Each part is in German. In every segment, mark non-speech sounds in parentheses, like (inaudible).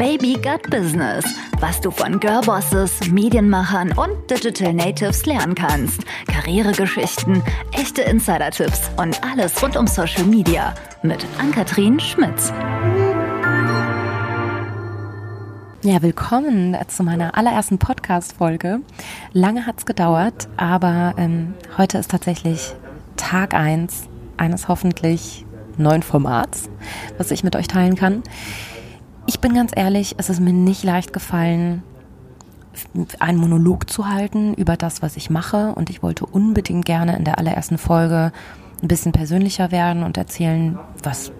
Baby Gut Business, was du von Girlbosses, Medienmachern und Digital Natives lernen kannst. Karrieregeschichten, echte Insider-Tipps und alles rund um Social Media mit Ann-Kathrin Schmitz. Ja, willkommen zu meiner allerersten Podcast-Folge. Lange hat's gedauert, aber ähm, heute ist tatsächlich Tag eins eines hoffentlich neuen Formats, was ich mit euch teilen kann. Ich bin ganz ehrlich, es ist mir nicht leicht gefallen, einen Monolog zu halten über das, was ich mache. Und ich wollte unbedingt gerne in der allerersten Folge ein bisschen persönlicher werden und erzählen, was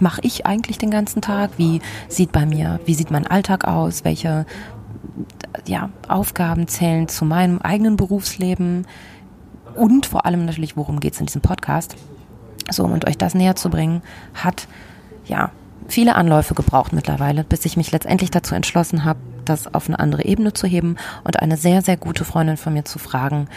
mache ich eigentlich den ganzen Tag? Wie sieht bei mir, wie sieht mein Alltag aus? Welche ja, Aufgaben zählen zu meinem eigenen Berufsleben? Und vor allem natürlich, worum geht es in diesem Podcast? So, und euch das näher zu bringen, hat ja viele Anläufe gebraucht mittlerweile, bis ich mich letztendlich dazu entschlossen habe, das auf eine andere Ebene zu heben und eine sehr, sehr gute Freundin von mir zu fragen,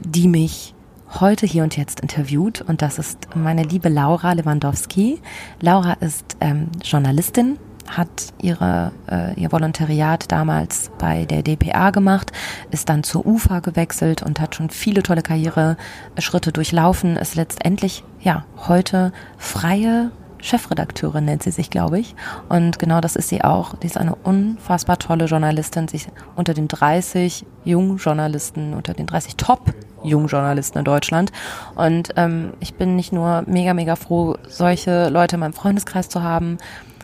die mich heute hier und jetzt interviewt. Und das ist meine liebe Laura Lewandowski. Laura ist ähm, Journalistin, hat ihre, äh, ihr Volontariat damals bei der DPA gemacht, ist dann zur UFA gewechselt und hat schon viele tolle Karriereschritte durchlaufen, ist letztendlich ja heute freie Chefredakteurin nennt sie sich, glaube ich. Und genau das ist sie auch. Die ist eine unfassbar tolle Journalistin. Ist unter den 30 Jungjournalisten, unter den 30 Top-Jungjournalisten in Deutschland. Und ähm, ich bin nicht nur mega, mega froh, solche Leute in meinem Freundeskreis zu haben,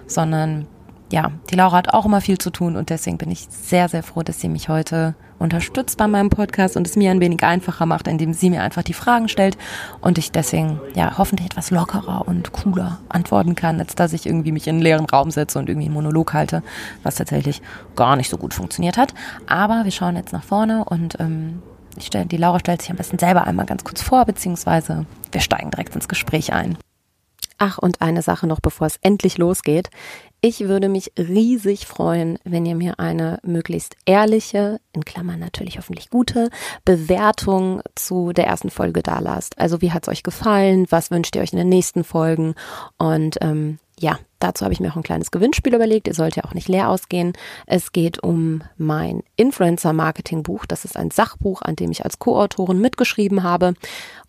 sondern ja, die Laura hat auch immer viel zu tun und deswegen bin ich sehr, sehr froh, dass sie mich heute unterstützt bei meinem Podcast und es mir ein wenig einfacher macht, indem sie mir einfach die Fragen stellt und ich deswegen ja hoffentlich etwas lockerer und cooler antworten kann, als dass ich irgendwie mich in einen leeren Raum setze und irgendwie einen Monolog halte, was tatsächlich gar nicht so gut funktioniert hat. Aber wir schauen jetzt nach vorne und ähm, ich stell, die Laura stellt sich am besten selber einmal ganz kurz vor, beziehungsweise wir steigen direkt ins Gespräch ein. Ach, und eine Sache noch, bevor es endlich losgeht. Ich würde mich riesig freuen, wenn ihr mir eine möglichst ehrliche, in Klammern natürlich hoffentlich gute, Bewertung zu der ersten Folge da lasst. Also wie hat es euch gefallen? Was wünscht ihr euch in den nächsten Folgen? Und ähm, ja, dazu habe ich mir auch ein kleines Gewinnspiel überlegt. Ihr sollt ja auch nicht leer ausgehen. Es geht um mein Influencer-Marketing-Buch. Das ist ein Sachbuch, an dem ich als Co-Autorin mitgeschrieben habe.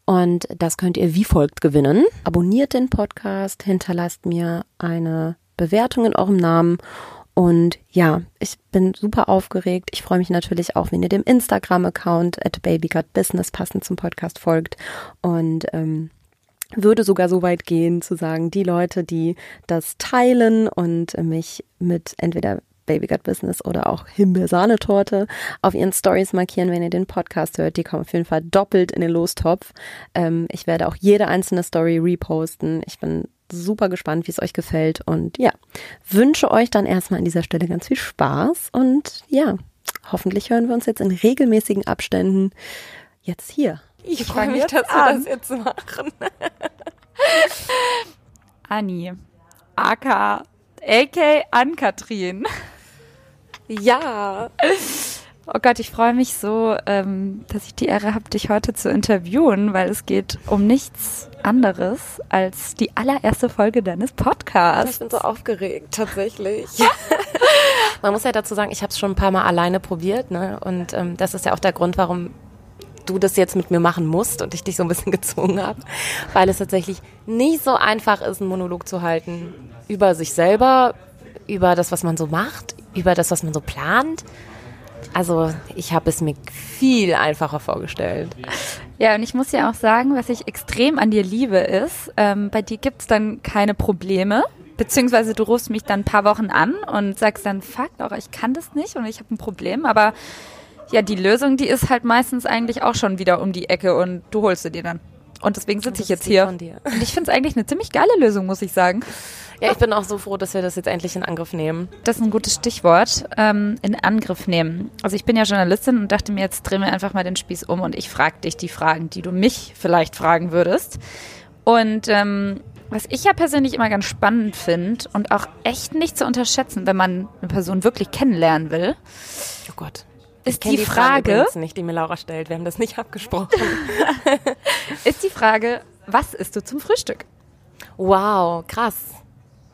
Und das könnt ihr wie folgt gewinnen. Abonniert den Podcast, hinterlasst mir eine Bewertung in eurem Namen. Und ja, ich bin super aufgeregt. Ich freue mich natürlich auch, wenn ihr dem Instagram-Account at babygutbusiness passend zum Podcast folgt. Und ähm, würde sogar so weit gehen zu sagen, die Leute, die das teilen und mich mit entweder Babygut Business oder auch Himbeersahnetorte auf ihren Stories markieren, wenn ihr den Podcast hört. Die kommen auf jeden Fall doppelt in den Lostopf. Ähm, ich werde auch jede einzelne Story reposten. Ich bin super gespannt, wie es euch gefällt und ja, wünsche euch dann erstmal an dieser Stelle ganz viel Spaß und ja, hoffentlich hören wir uns jetzt in regelmäßigen Abständen jetzt hier. Ich freue mich, dass wir das jetzt machen. Anni, aka, aka Ann-Kathrin. Ja. Oh Gott, ich freue mich so, ähm, dass ich die Ehre habe, dich heute zu interviewen, weil es geht um nichts anderes als die allererste Folge deines Podcasts. Ich bin so aufgeregt, tatsächlich. (laughs) Man muss ja dazu sagen, ich habe es schon ein paar Mal alleine probiert, ne? Und ähm, das ist ja auch der Grund, warum du das jetzt mit mir machen musst und ich dich so ein bisschen (laughs) gezwungen habe, weil es tatsächlich nicht so einfach ist, einen Monolog zu halten über sich selber, über das, was man so macht, über das, was man so plant. Also ich habe es mir viel einfacher vorgestellt. Ja, und ich muss ja auch sagen, was ich extrem an dir liebe, ist, ähm, bei dir gibt es dann keine Probleme. Beziehungsweise du rufst mich dann ein paar Wochen an und sagst dann, fuck, Laura, ich kann das nicht und ich habe ein Problem. Aber ja, die Lösung, die ist halt meistens eigentlich auch schon wieder um die Ecke und du holst sie dir dann. Und deswegen sitze ich jetzt hier. Und ich finde es eigentlich eine ziemlich geile Lösung, muss ich sagen. Ja, ich bin auch so froh, dass wir das jetzt endlich in Angriff nehmen. Das ist ein gutes Stichwort. Ähm, in Angriff nehmen. Also ich bin ja Journalistin und dachte mir, jetzt drehen wir einfach mal den Spieß um und ich frage dich die Fragen, die du mich vielleicht fragen würdest. Und ähm, was ich ja persönlich immer ganz spannend finde und auch echt nicht zu unterschätzen, wenn man eine Person wirklich kennenlernen will. Oh Gott. Ist die, die, Frage, Frage nicht, die mir Laura stellt. Wir haben das nicht abgesprochen. (laughs) ist die Frage, was isst du zum Frühstück? Wow, krass.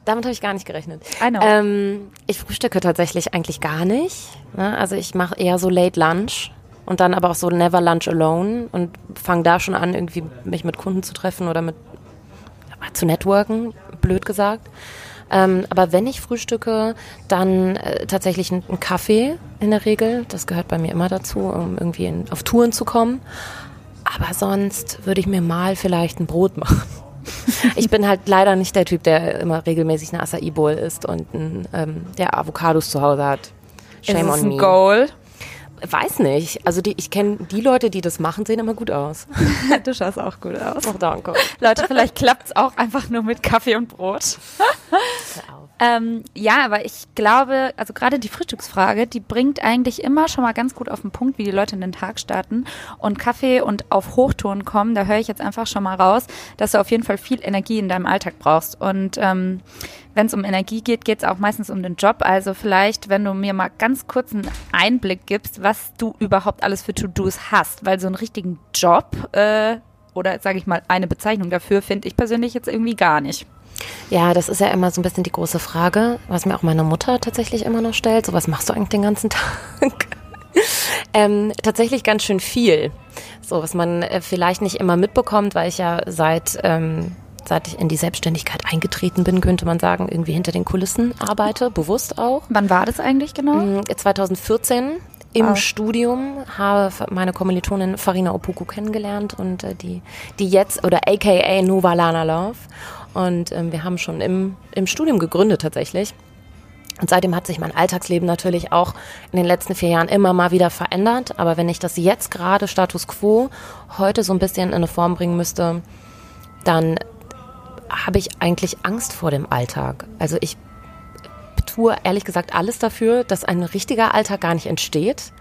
Damit habe ich gar nicht gerechnet. I know. Ähm, ich frühstücke tatsächlich eigentlich gar nicht. Ne? Also ich mache eher so Late Lunch und dann aber auch so Never Lunch Alone und fange da schon an, irgendwie mich mit Kunden zu treffen oder mit zu networken, blöd gesagt. Ähm, aber wenn ich frühstücke, dann äh, tatsächlich einen Kaffee in der Regel. Das gehört bei mir immer dazu, um irgendwie in, auf Touren zu kommen. Aber sonst würde ich mir mal vielleicht ein Brot (laughs) machen. (laughs) ich bin halt leider nicht der Typ, der immer regelmäßig eine Acai Bowl isst und ein, ähm, der Avocados zu Hause hat. Shame Ist es on ein me. Goal? Weiß nicht. Also die, ich kenne die Leute, die das machen, sehen immer gut aus. (laughs) du schaust auch gut aus. Oh, danke. Leute, vielleicht klappt es auch einfach nur mit Kaffee und Brot. (laughs) Ähm, ja, aber ich glaube, also gerade die Frühstücksfrage, die bringt eigentlich immer schon mal ganz gut auf den Punkt, wie die Leute in den Tag starten. Und Kaffee und auf Hochton kommen, da höre ich jetzt einfach schon mal raus, dass du auf jeden Fall viel Energie in deinem Alltag brauchst. Und ähm, wenn es um Energie geht, geht es auch meistens um den Job. Also vielleicht, wenn du mir mal ganz kurz einen Einblick gibst, was du überhaupt alles für To-Dos hast, weil so einen richtigen Job äh, oder sage ich mal eine Bezeichnung dafür finde ich persönlich jetzt irgendwie gar nicht. Ja, das ist ja immer so ein bisschen die große Frage, was mir auch meine Mutter tatsächlich immer noch stellt. So, was machst du eigentlich den ganzen (laughs) Tag? ähm, tatsächlich ganz schön viel. So, was man äh, vielleicht nicht immer mitbekommt, weil ich ja seit ähm, seit ich in die Selbstständigkeit eingetreten bin, könnte man sagen, irgendwie hinter den Kulissen arbeite, bewusst auch. Wann war das eigentlich genau? 2014 mm, im oh. Studium habe meine Kommilitonin Farina Opoku kennengelernt und äh, die, die jetzt, oder aka Nova Lana Love. Und ähm, wir haben schon im, im Studium gegründet tatsächlich. Und seitdem hat sich mein Alltagsleben natürlich auch in den letzten vier Jahren immer mal wieder verändert. Aber wenn ich das jetzt gerade Status quo heute so ein bisschen in eine Form bringen müsste, dann habe ich eigentlich Angst vor dem Alltag. Also ich tue ehrlich gesagt alles dafür, dass ein richtiger Alltag gar nicht entsteht,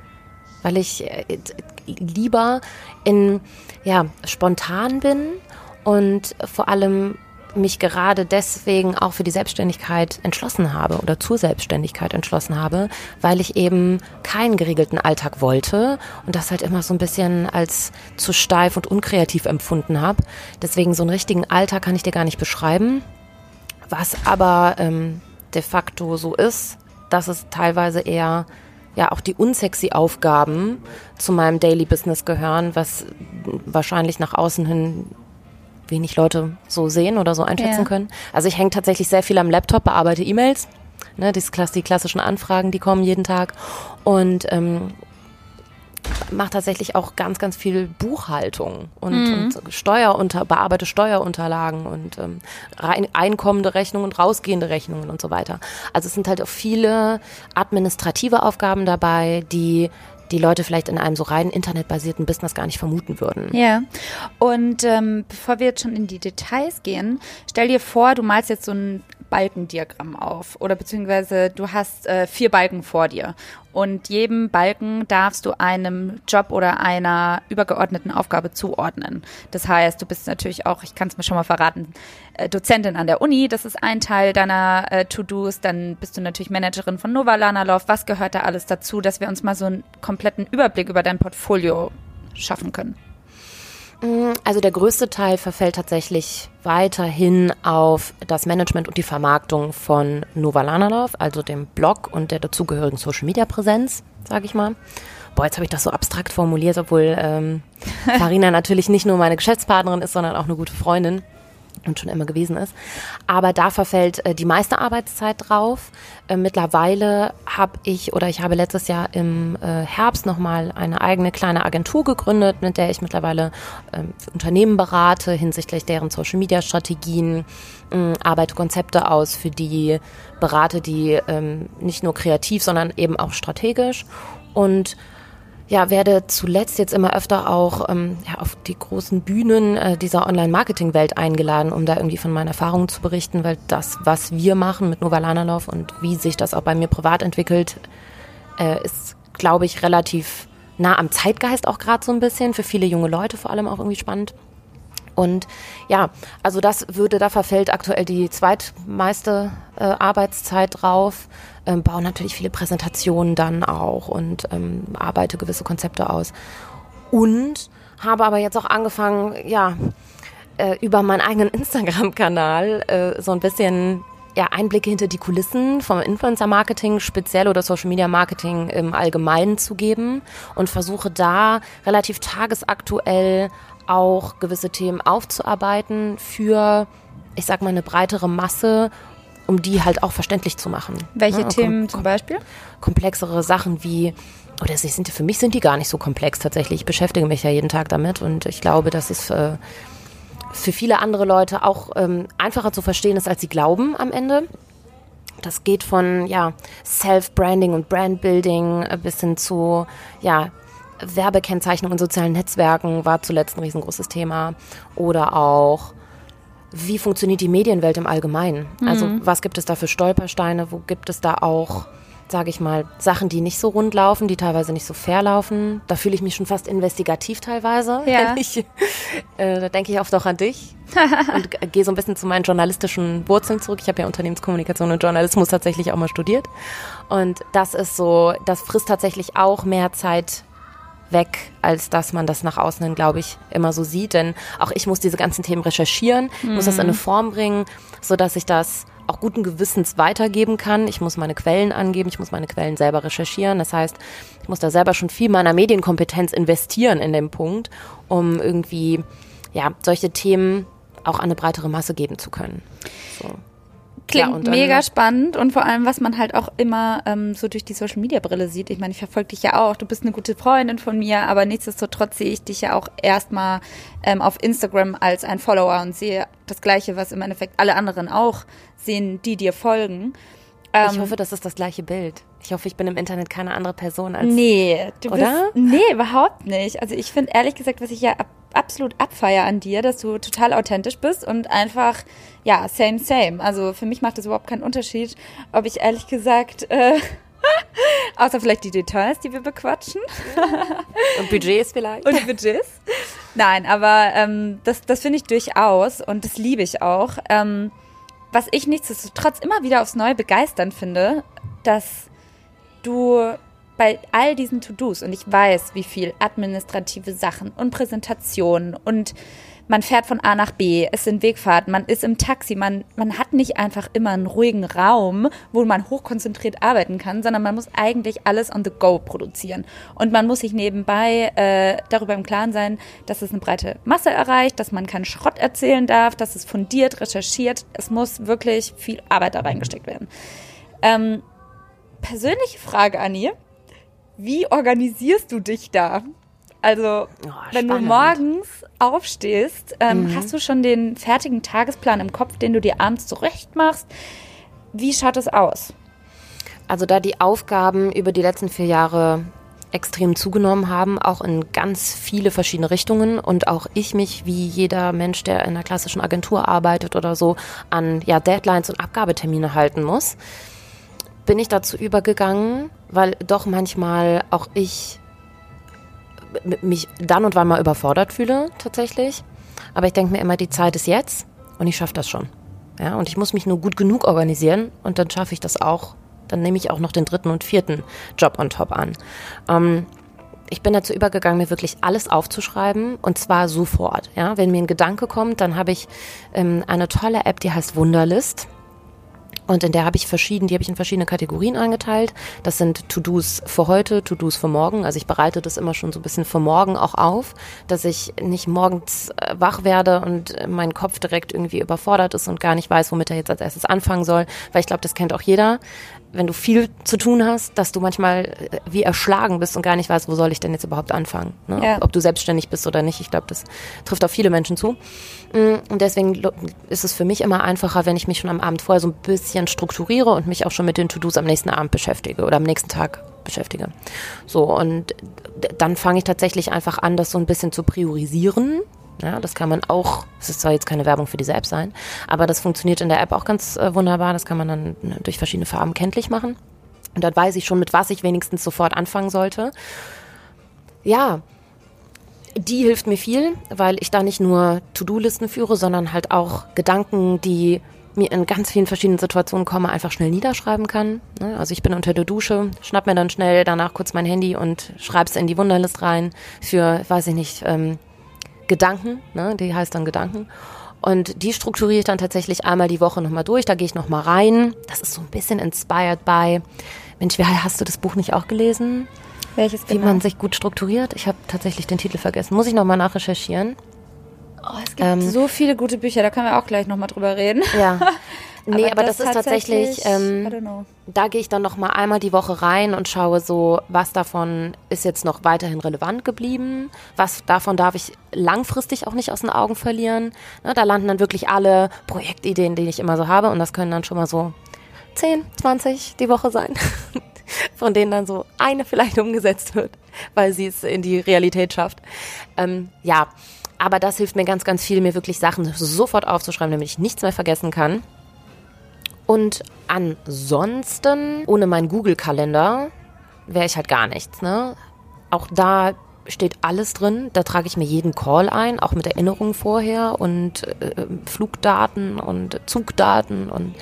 weil ich äh, lieber in ja spontan bin und vor allem mich gerade deswegen auch für die Selbstständigkeit entschlossen habe oder zur Selbstständigkeit entschlossen habe, weil ich eben keinen geregelten Alltag wollte und das halt immer so ein bisschen als zu steif und unkreativ empfunden habe. Deswegen so einen richtigen Alltag kann ich dir gar nicht beschreiben. Was aber ähm, de facto so ist, dass es teilweise eher ja auch die unsexy Aufgaben zu meinem Daily Business gehören, was wahrscheinlich nach außen hin wenig Leute so sehen oder so einschätzen ja. können. Also ich hänge tatsächlich sehr viel am Laptop, bearbeite E-Mails, ne, die, die klassischen Anfragen, die kommen jeden Tag und ähm, mache tatsächlich auch ganz, ganz viel Buchhaltung und, mhm. und Steuerunter, bearbeite Steuerunterlagen und ähm, rein, einkommende Rechnungen und rausgehende Rechnungen und so weiter. Also es sind halt auch viele administrative Aufgaben dabei, die die Leute vielleicht in einem so rein internetbasierten Business gar nicht vermuten würden. Ja. Und ähm, bevor wir jetzt schon in die Details gehen, stell dir vor, du malst jetzt so ein Balkendiagramm auf. Oder beziehungsweise du hast äh, vier Balken vor dir. Und jedem Balken darfst du einem Job oder einer übergeordneten Aufgabe zuordnen. Das heißt, du bist natürlich auch, ich kann es mir schon mal verraten, äh, Dozentin an der Uni, das ist ein Teil deiner äh, To-Dos, dann bist du natürlich Managerin von Nova Lanalov, was gehört da alles dazu, dass wir uns mal so einen kompletten Überblick über dein Portfolio schaffen können? Mm, also der größte Teil verfällt tatsächlich weiterhin auf das Management und die Vermarktung von Nova Lanalov, also dem Blog und der dazugehörigen Social Media Präsenz, sage ich mal. Boah, jetzt habe ich das so abstrakt formuliert, obwohl ähm, (laughs) Farina natürlich nicht nur meine Geschäftspartnerin ist, sondern auch eine gute Freundin und schon immer gewesen ist. Aber da verfällt äh, die meiste Arbeitszeit drauf. Äh, mittlerweile habe ich oder ich habe letztes Jahr im äh, Herbst nochmal eine eigene kleine Agentur gegründet, mit der ich mittlerweile ähm, Unternehmen berate hinsichtlich deren Social Media Strategien, ähm, arbeite Konzepte aus, für die berate die ähm, nicht nur kreativ, sondern eben auch strategisch und ja, werde zuletzt jetzt immer öfter auch ähm, ja, auf die großen Bühnen äh, dieser Online-Marketing-Welt eingeladen, um da irgendwie von meinen Erfahrungen zu berichten, weil das, was wir machen mit Nova Lanalauf und wie sich das auch bei mir privat entwickelt, äh, ist, glaube ich, relativ nah am Zeitgeist auch gerade so ein bisschen, für viele junge Leute vor allem auch irgendwie spannend. Und ja, also das würde, da verfällt aktuell die zweitmeiste äh, Arbeitszeit drauf ähm, baue natürlich viele Präsentationen dann auch und ähm, arbeite gewisse Konzepte aus. Und habe aber jetzt auch angefangen, ja, äh, über meinen eigenen Instagram-Kanal äh, so ein bisschen ja, Einblicke hinter die Kulissen vom Influencer-Marketing speziell oder Social-Media-Marketing im Allgemeinen zu geben und versuche da relativ tagesaktuell auch gewisse Themen aufzuarbeiten für, ich sag mal, eine breitere Masse, um die halt auch verständlich zu machen. Welche ja, Themen zum Beispiel? Komplexere Sachen wie, oder sie sind, für mich sind die gar nicht so komplex tatsächlich. Ich beschäftige mich ja jeden Tag damit und ich glaube, das ist äh, für viele andere Leute auch ähm, einfacher zu verstehen ist, als sie glauben am Ende. Das geht von ja, Self-Branding und Brand-Building äh, bis hin zu ja, Werbekennzeichnung in sozialen Netzwerken war zuletzt ein riesengroßes Thema. Oder auch, wie funktioniert die Medienwelt im Allgemeinen? Also mhm. was gibt es da für Stolpersteine? Wo gibt es da auch sage ich mal, Sachen, die nicht so rund laufen, die teilweise nicht so fair laufen. Da fühle ich mich schon fast investigativ teilweise. (laughs) Ja. Ich, äh, da denke ich oft auch an dich (laughs) und gehe so ein bisschen zu meinen journalistischen Wurzeln zurück. Ich habe ja Unternehmenskommunikation und Journalismus tatsächlich auch mal studiert. Und das ist so, das frisst tatsächlich auch mehr Zeit weg, als dass man das nach außen hin, glaube ich, immer so sieht. Denn auch ich muss diese ganzen Themen recherchieren, mhm. muss das in eine mhm. Form bringen, sodass ich das auch guten Gewissens weitergeben kann. Ich muss meine Quellen angeben, ich muss meine Quellen selber recherchieren. Das heißt, ich muss da selber schon viel meiner Medienkompetenz investieren in dem Punkt, um irgendwie ja, solche Themen auch an eine breitere Masse geben zu können. So. Klingt ja, mega spannend und vor allem, was man halt auch immer ähm, so durch die Social Media Brille sieht. Ich meine, ich verfolge dich ja auch. Du bist eine gute Freundin von mir, aber nichtsdestotrotz sehe ich dich ja auch erstmal ähm, auf Instagram als ein Follower und sehe das Gleiche, was im Endeffekt alle anderen auch sehen, die dir folgen. Ähm, ich hoffe, das ist das gleiche Bild. Ich hoffe, ich bin im Internet keine andere Person als. Nee, du oder? bist. Nee, überhaupt nicht. Also ich finde ehrlich gesagt, was ich ja ab, absolut abfeier an dir, dass du total authentisch bist und einfach, ja, same, same. Also für mich macht es überhaupt keinen Unterschied, ob ich ehrlich gesagt. Äh, (laughs) Außer vielleicht die Details, die wir bequatschen. (laughs) Und Budgets vielleicht. Und Budgets. Nein, aber ähm, das, das finde ich durchaus und das liebe ich auch. Ähm, was ich nichtsdestotrotz immer wieder aufs Neue begeisternd finde, dass du bei all diesen To-Dos und ich weiß, wie viel administrative Sachen und Präsentationen und man fährt von A nach B, es sind Wegfahrten, man ist im Taxi, man, man hat nicht einfach immer einen ruhigen Raum, wo man hochkonzentriert arbeiten kann, sondern man muss eigentlich alles on the go produzieren. Und man muss sich nebenbei äh, darüber im Klaren sein, dass es eine breite Masse erreicht, dass man keinen Schrott erzählen darf, dass es fundiert, recherchiert. Es muss wirklich viel Arbeit da reingesteckt werden. Ähm, persönliche Frage, Annie. Wie organisierst du dich da? Also, oh, wenn du morgens aufstehst, ähm, mhm. hast du schon den fertigen Tagesplan im Kopf, den du dir abends zurecht machst. Wie schaut es aus? Also, da die Aufgaben über die letzten vier Jahre extrem zugenommen haben, auch in ganz viele verschiedene Richtungen und auch ich mich wie jeder Mensch, der in einer klassischen Agentur arbeitet oder so, an ja, Deadlines und Abgabetermine halten muss, bin ich dazu übergegangen, weil doch manchmal auch ich mich dann und wann mal überfordert fühle, tatsächlich. Aber ich denke mir immer, die Zeit ist jetzt und ich schaffe das schon. Ja, und ich muss mich nur gut genug organisieren und dann schaffe ich das auch. Dann nehme ich auch noch den dritten und vierten Job on top an. Ähm, ich bin dazu übergegangen, mir wirklich alles aufzuschreiben und zwar sofort. Ja, wenn mir ein Gedanke kommt, dann habe ich ähm, eine tolle App, die heißt Wunderlist. Und in der habe ich verschieden, die habe ich in verschiedene Kategorien eingeteilt. Das sind To-Dos für heute, To-Dos für morgen. Also ich bereite das immer schon so ein bisschen für morgen auch auf, dass ich nicht morgens äh, wach werde und mein Kopf direkt irgendwie überfordert ist und gar nicht weiß, womit er jetzt als erstes anfangen soll. Weil ich glaube, das kennt auch jeder wenn du viel zu tun hast, dass du manchmal äh, wie erschlagen bist und gar nicht weißt, wo soll ich denn jetzt überhaupt anfangen. Ne? Ja. Ob, ob, du selbstständig bist oder nicht. Ich glaube, das trifft auf viele Menschen zu. Mm, und deswegen ist es für mich immer einfacher, wenn ich mich schon am Abend vorher so ein bisschen strukturiere und mich auch schon mit den To-Dos am nächsten Abend beschäftige oder am nächsten Tag beschäftige. So, und dann fange ich tatsächlich einfach an, das so ein bisschen zu priorisieren ja, das kann man auch, es ist zwar jetzt keine Werbung für diese App sein, aber das funktioniert in der App auch ganz äh, wunderbar. Das kann man dann ne, durch verschiedene Farben kenntlich machen. Und dort weiß ich schon, mit was ich wenigstens sofort anfangen sollte. Ja, die hilft mir viel, weil ich da nicht nur To-Do-Listen führe, sondern halt auch Gedanken, die mir in ganz vielen verschiedenen Situationen kommen, einfach schnell niederschreiben kann. Ne? Also ich bin unter der Dusche, schnapp mir dann schnell danach kurz mein Handy und schreib's in die Wunderlist rein für, weiß ich nicht, ähm, Gedanken, ne? die heißt dann Gedanken. Und die strukturiere ich dann tatsächlich einmal die Woche nochmal durch. Da gehe ich nochmal rein. Das ist so ein bisschen inspired by. Mensch, wie hast du das Buch nicht auch gelesen? Welches Wie genau? man sich gut strukturiert. Ich habe tatsächlich den Titel vergessen. Muss ich nochmal nachrecherchieren. Oh, es gibt so viele gute Bücher, da können wir auch gleich nochmal drüber reden. Ja. (laughs) Nee, aber, das, ist tatsächlich, I ähm, da gehe ich dann noch mal einmal die Woche rein und schaue so, was davon ist jetzt noch weiterhin relevant geblieben, was davon darf ich langfristig auch nicht aus den Augen verlieren. Ne, da landen dann wirklich alle Projektideen, die ich immer so habe und das können dann schon mal so 10, 20 die Woche sein, (laughs) von denen dann so eine vielleicht umgesetzt wird, weil sie es in die Realität schafft. Ähm, ja, aber das hilft mir ganz, ganz viel, mir wirklich Sachen sofort aufzuschreiben, damit ich nichts mehr vergessen kann. Und ansonsten, ohne meinen Google-Kalender, wäre ich halt gar nichts. Ne? Auch da steht alles drin. Da trage ich mir jeden Call ein, auch mit Erinnerungen vorher und äh, Flugdaten und Zugdaten und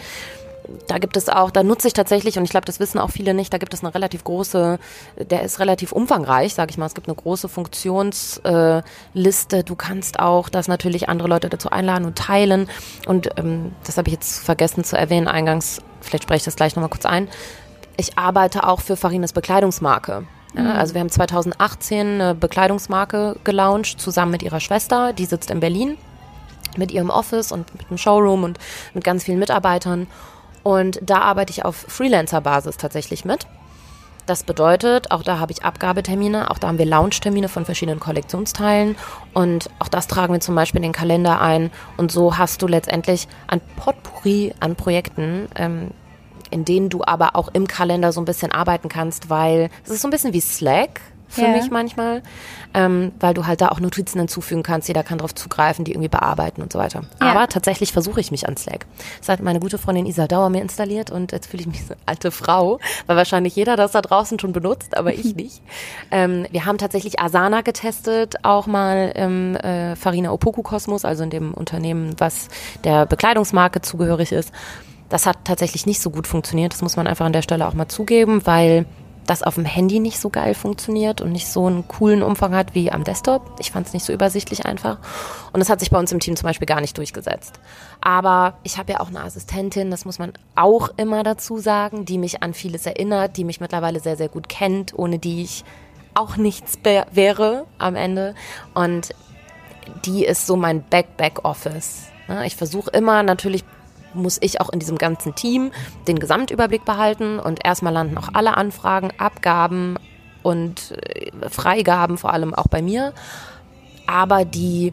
da gibt es auch, da nutze ich tatsächlich, und ich glaube, das wissen auch viele nicht, da gibt es eine relativ große, der ist relativ umfangreich, sage ich mal. Es gibt eine große Funktionsliste. Äh, du kannst auch das natürlich andere Leute dazu einladen und teilen. Und ähm, das habe ich jetzt vergessen zu erwähnen eingangs, vielleicht spreche ich das gleich nochmal kurz ein. Ich arbeite auch für Farinas Bekleidungsmarke. Ja, also wir haben 2018 eine Bekleidungsmarke gelauncht, zusammen mit ihrer Schwester, die sitzt in Berlin mit ihrem Office und mit einem Showroom und mit ganz vielen Mitarbeitern. Und da arbeite ich auf Freelancer-Basis tatsächlich mit. Das bedeutet, auch da habe ich Abgabetermine, auch da haben wir Launch-Termine von verschiedenen Kollektionsteilen und auch das tragen wir zum Beispiel in den Kalender ein. Und so hast du letztendlich ein Potpourri an Projekten, ähm, in denen du aber auch im Kalender so ein bisschen arbeiten kannst, weil es ist so ein bisschen wie Slack für Ja. mich manchmal, ähm, weil du halt da auch Notizen hinzufügen kannst, jeder kann darauf zugreifen, die irgendwie bearbeiten und so weiter. Ja. Aber tatsächlich versuche ich mich an Slack. Das hat meine gute Freundin Isa Dauer mir installiert und jetzt fühle ich mich so alte Frau, weil wahrscheinlich jeder das da draußen schon benutzt, aber ich (laughs) nicht. ähm, wir haben tatsächlich Asana getestet, auch mal im äh, Farina Opoku Kosmos, also in dem Unternehmen, was der Bekleidungsmarke zugehörig ist. Das hat tatsächlich nicht so gut funktioniert. Das muss man einfach an der Stelle auch mal zugeben, weil das auf dem Handy nicht so geil funktioniert und nicht so einen coolen Umfang hat wie am Desktop. Ich fand es nicht so übersichtlich einfach. Und das hat sich bei uns im Team zum Beispiel gar nicht durchgesetzt. Aber ich habe ja auch eine Assistentin, das muss man auch immer dazu sagen, die mich an vieles erinnert, die mich mittlerweile sehr, sehr gut kennt, ohne die ich auch nichts wär- wäre am Ende. Und die ist so mein Back-Back-Office. Ne, Ich versuche immer natürlich muss ich auch in diesem ganzen Team den Gesamtüberblick behalten und erstmal landen auch alle Anfragen, Abgaben und äh, Freigaben vor allem auch bei mir. Aber die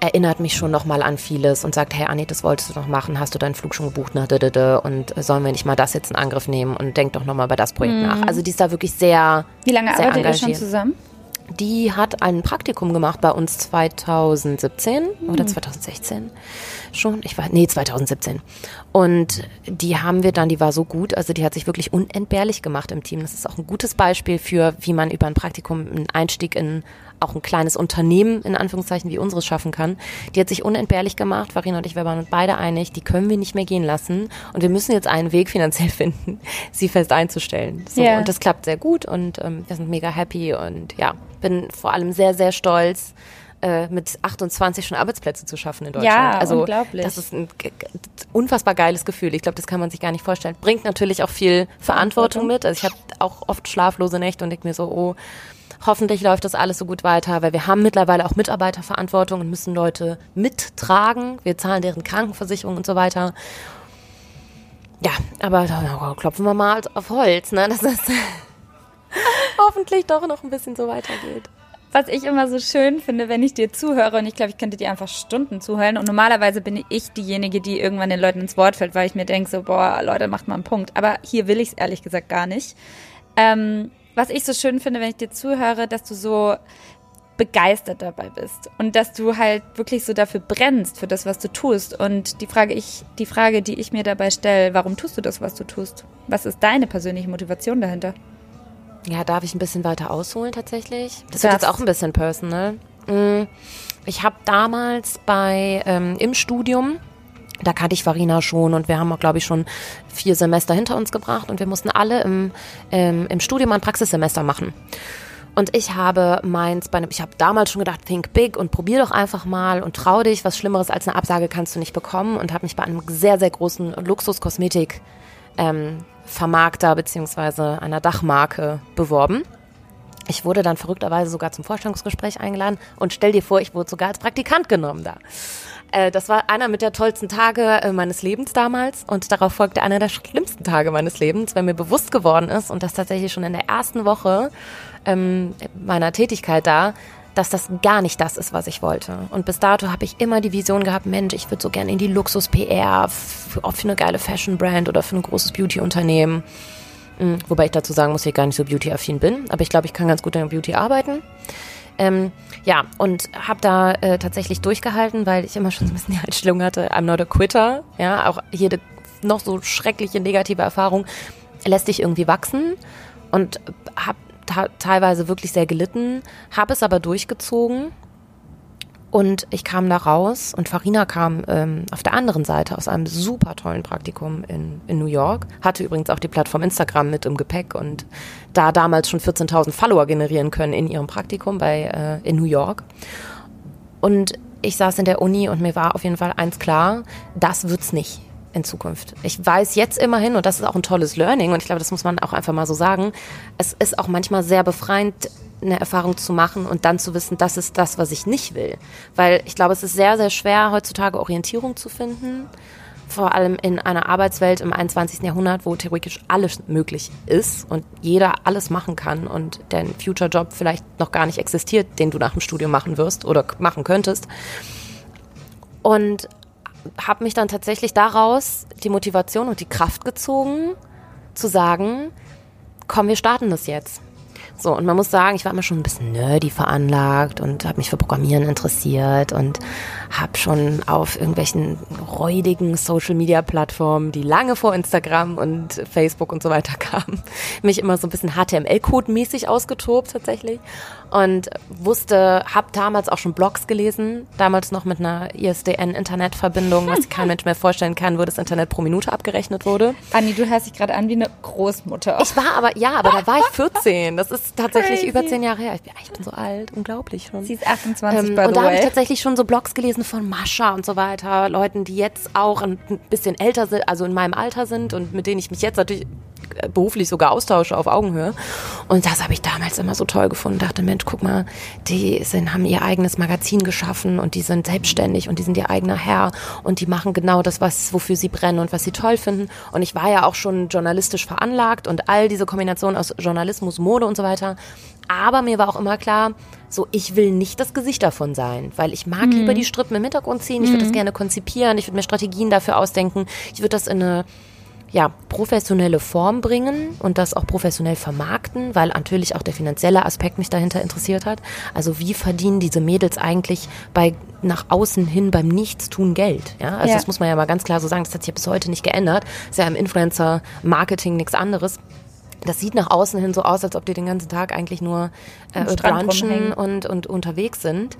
erinnert mich schon nochmal an vieles und sagt, hey Anni, das wolltest du noch machen, hast du deinen Flug schon gebucht nach und sollen wir nicht mal das jetzt in Angriff nehmen und denk doch nochmal bei das Projekt nach. Also die ist da wirklich sehr, Wie lange sehr arbeitet ihr schon engagiert. zusammen? Die hat ein Praktikum gemacht bei uns 2017 oder 2016 schon. Ich war, nee, 2017. Und die haben wir dann, die war so gut, also die hat sich wirklich unentbehrlich gemacht im Team. Das ist auch ein gutes Beispiel für, wie man über ein Praktikum einen Einstieg in auch ein kleines Unternehmen, in Anführungszeichen, wie unseres schaffen kann. Die hat sich unentbehrlich gemacht. Farina und ich, wir waren uns beide einig, die können wir nicht mehr gehen lassen. Und wir müssen jetzt einen Weg finanziell (laughs) finden, sie fest einzustellen. So, Ja. Und das klappt sehr gut und ähm, wir sind mega happy und ja, bin vor allem sehr, sehr stolz, äh, mit 28 schon Arbeitsplätze zu schaffen in Deutschland. Ja, also unglaublich. das ist ein unfassbar geiles Gefühl. Ich glaube, das kann man sich gar nicht vorstellen. Bringt natürlich auch viel Verantwortung mit. Also ich habe auch oft schlaflose Nächte und denke mir so, oh, hoffentlich läuft das alles so gut weiter, weil wir haben mittlerweile auch Mitarbeiterverantwortung und müssen Leute mittragen. Wir zahlen deren Krankenversicherung und so weiter. Ja, aber klopfen wir mal auf Holz, ne, dass es (laughs) hoffentlich doch noch ein bisschen so weitergeht. Was ich immer so schön finde, wenn ich dir zuhöre, und ich glaube, ich könnte dir einfach Stunden zuhören. Und normalerweise bin ich diejenige, die irgendwann den Leuten ins Wort fällt, weil ich mir denke, so, boah, Leute, macht mal einen Punkt. Aber hier will ich es ehrlich gesagt gar nicht. Ähm, was ich so schön finde, wenn ich dir zuhöre, dass du so begeistert dabei bist und dass du halt wirklich so dafür brennst, für das, was du tust. Und die Frage, ich, die Frage, die ich mir dabei stelle, warum tust du das, was du tust? Was ist deine persönliche Motivation dahinter? Ja, darf ich ein bisschen weiter ausholen tatsächlich? Das Du wird jetzt auch ein bisschen personal. Mm, Ich habe damals bei ähm, im Studium, da kannte ich Farina schon und wir haben auch, glaube ich, schon vier Semester hinter uns gebracht und wir mussten alle im, ähm, im Studium ein Praxissemester machen. Und ich habe meins bei einem, ich habe damals schon gedacht, think big und probier doch einfach mal und trau dich. Was Schlimmeres als eine Absage kannst du nicht bekommen und habe mich bei einem sehr, sehr großen Luxuskosmetik ähm, Vermarkter beziehungsweise einer Dachmarke beworben. Ich wurde dann verrückterweise sogar zum Vorstellungsgespräch eingeladen und stell dir vor, ich wurde sogar als Praktikant genommen da. Äh, das war einer mit der tollsten Tage äh, meines Lebens damals und darauf folgte einer der schlimmsten Tage meines Lebens, weil mir bewusst geworden ist und das tatsächlich schon in der ersten Woche ähm, meiner Tätigkeit da, dass das gar nicht das ist, was ich wollte. Und bis dato habe ich immer die Vision gehabt, Mensch, ich würde so gerne in die Luxus-PR, für, für eine geile Fashion-Brand oder für ein großes Beauty-Unternehmen. Mhm, wobei ich dazu sagen muss, ich gar nicht so beauty-affin bin, aber ich glaube, ich kann ganz gut in Beauty arbeiten. Ähm, ja, und habe da äh, tatsächlich durchgehalten, weil ich immer schon so ein bisschen (laughs) die Einstellung hatte, I'm not a quitter. Ja, auch jede noch so schreckliche negative Erfahrung. Lässt dich irgendwie wachsen. Und habe teilweise wirklich sehr gelitten, habe es aber durchgezogen und ich kam da raus und Farina kam ähm, auf der anderen Seite aus einem super tollen Praktikum in, in New York, hatte übrigens auch die Plattform Instagram mit im Gepäck und da damals schon 14.000 Follower generieren können in ihrem Praktikum bei, äh, in New York. Und ich saß in der Uni und mir war auf jeden Fall eins klar, das wird's nicht in Zukunft. Ich weiß jetzt immerhin, und das ist auch ein tolles Learning, und ich glaube, das muss man auch einfach mal so sagen, es ist auch manchmal sehr befreiend, eine Erfahrung zu machen und dann zu wissen, das ist das, was ich nicht will. Weil ich glaube, es ist sehr, sehr schwer, heutzutage Orientierung zu finden. Vor allem in einer Arbeitswelt im 21. Jahrhundert, wo theoretisch alles möglich ist und jeder alles machen kann und dein Future-Job vielleicht noch gar nicht existiert, den du nach dem Studium machen wirst oder machen könntest. Und habe mich dann tatsächlich daraus die Motivation und die Kraft gezogen, zu sagen, komm, wir starten das jetzt. So, und man muss sagen, ich war immer schon ein bisschen nerdy veranlagt und habe mich für Programmieren interessiert und habe schon auf irgendwelchen räudigen Social-Media-Plattformen, die lange vor Instagram und Facebook und so weiter (laughs) kamen, mich immer so ein bisschen HTML-Code-mäßig ausgetobt tatsächlich und wusste, habe damals auch schon Blogs gelesen, damals noch mit einer ISDN-Internetverbindung, was (laughs) kein Mensch mehr vorstellen kann, wo das Internet pro Minute abgerechnet wurde. Anni, du hörst dich gerade an wie eine Großmutter. Ich war aber, ja, aber da war ich (laughs) 14. Das ist tatsächlich Crazy. über zehn Jahre her. Ich bin, ich bin so alt, unglaublich schon. Sie ist 28, ähm, Und da habe ich tatsächlich schon so Blogs gelesen von Mascha und so weiter, Leuten, die jetzt auch ein bisschen älter sind, also in meinem Alter sind und mit denen ich mich jetzt natürlich beruflich sogar austausche auf Augenhöhe. Und das habe ich damals immer so toll gefunden. Dachte, Mensch, guck mal, die sind, haben ihr eigenes Magazin geschaffen und die sind selbstständig und die sind ihr eigener Herr und die machen genau das, was, wofür sie brennen und was sie toll finden. Und ich war ja auch schon journalistisch veranlagt und all diese Kombination aus Journalismus, Mode und so weiter. Aber mir war auch immer klar, so, ich will nicht das Gesicht davon sein, weil ich mag mhm. lieber die Strippen im Hintergrund ziehen, ich würde mhm. das gerne konzipieren, ich würde mir Strategien dafür ausdenken, ich würde das in eine ja, professionelle Form bringen und das auch professionell vermarkten, weil natürlich auch der finanzielle Aspekt mich dahinter interessiert hat. Also wie verdienen diese Mädels eigentlich bei nach außen hin beim Nichtstun Geld? Ja, also ja. das muss man ja mal ganz klar so sagen. Das hat sich ja bis heute nicht geändert. ist ja im Influencer-Marketing nichts anderes. Das sieht nach außen hin so aus, als ob die den ganzen Tag eigentlich nur äh, brunchen und, und unterwegs sind.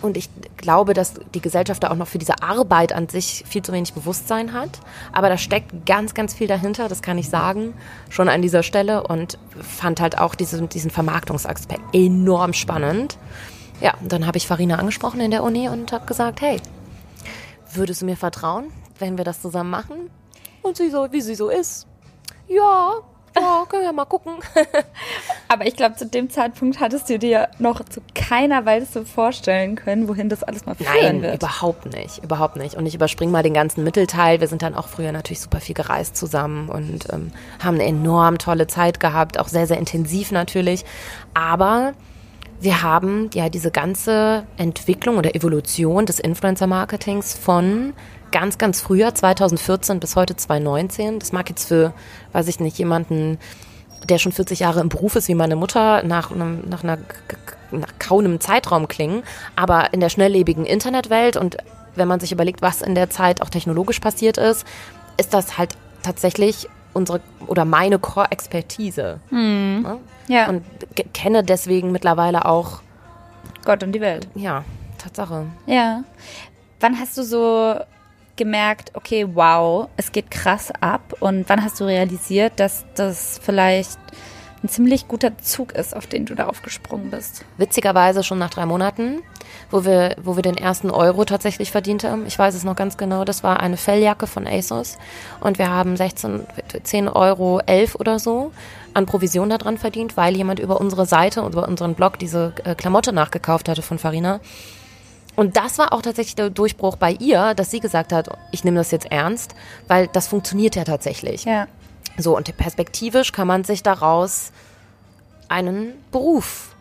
Und ich glaube, dass die Gesellschaft da auch noch für diese Arbeit an sich viel zu wenig Bewusstsein hat. Aber da steckt ganz, ganz viel dahinter, das kann ich sagen, schon an dieser Stelle. Und fand halt auch diesen, diesen Vermarktungsaspekt enorm spannend. Ja, dann habe ich Farina angesprochen in der Uni und habe gesagt, hey, würdest du mir vertrauen, wenn wir das zusammen machen? Und sie so, wie sie so ist. Ja, ja, können wir mal gucken. (laughs) Aber ich glaube, zu dem Zeitpunkt hattest du dir noch zu keiner Weise vorstellen können, wohin das alles mal führen Nein, wird. überhaupt nicht, überhaupt nicht. Und ich überspringe mal den ganzen Mittelteil. Wir sind dann auch früher natürlich super viel gereist zusammen und ähm, haben eine enorm tolle Zeit gehabt, auch sehr, sehr intensiv natürlich. Aber wir haben ja diese ganze Entwicklung oder Evolution des Influencer-Marketings von ganz, ganz früher, 2014 bis heute 2019. Das mag jetzt für, weiß ich nicht, jemanden, der schon 40 Jahre im Beruf ist, wie meine Mutter, nach, einem, nach einer nach kaum einem Zeitraum klingen. Aber in der schnelllebigen Internetwelt und wenn man sich überlegt, was in der Zeit auch technologisch passiert ist, ist das halt tatsächlich unsere oder meine Core-Expertise. Hm. Ja. Und kenne deswegen mittlerweile auch Gott und die Welt. Ja, Tatsache. Ja. Wann hast du so gemerkt, okay, wow, es geht krass ab? Und wann hast du realisiert, dass das vielleicht ein ziemlich guter Zug ist, auf den du da aufgesprungen bist. Witzigerweise schon nach drei Monaten, wo wir, wo wir den ersten Euro tatsächlich verdient haben. Ich weiß es noch ganz genau. Das war eine Felljacke von ASOS und wir haben 16, 10 Euro 11 oder so an Provision daran verdient, weil jemand über unsere Seite und über unseren Blog diese äh, Klamotte nachgekauft hatte von Farina. Und das war auch tatsächlich der Durchbruch bei ihr, dass sie gesagt hat, ich nehme das jetzt ernst, weil das funktioniert ja tatsächlich. Ja. So, und perspektivisch kann man sich daraus einen Beruf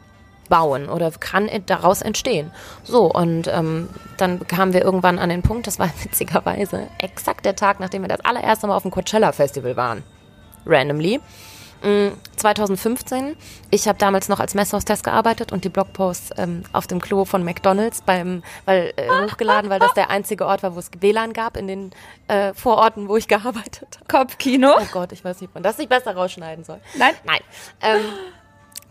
bauen oder kann daraus entstehen. So, und ähm, dann kamen wir irgendwann an den Punkt, das war (laughs) witzigerweise exakt der Tag, nachdem wir das allererste Mal auf dem Coachella Festival waren. Randomly. 2015. Mm, ich habe damals noch als Messhostess gearbeitet und die Blogposts ähm, auf dem Klo von McDonalds beim, weil äh, hochgeladen, weil das der einzige Ort war, wo es WLAN gab in den äh, Vororten, wo ich gearbeitet habe. Kopfkino. Oh Gott, ich weiß nicht, ob man das nicht besser rausschneiden soll. Nein. Nein. Ähm,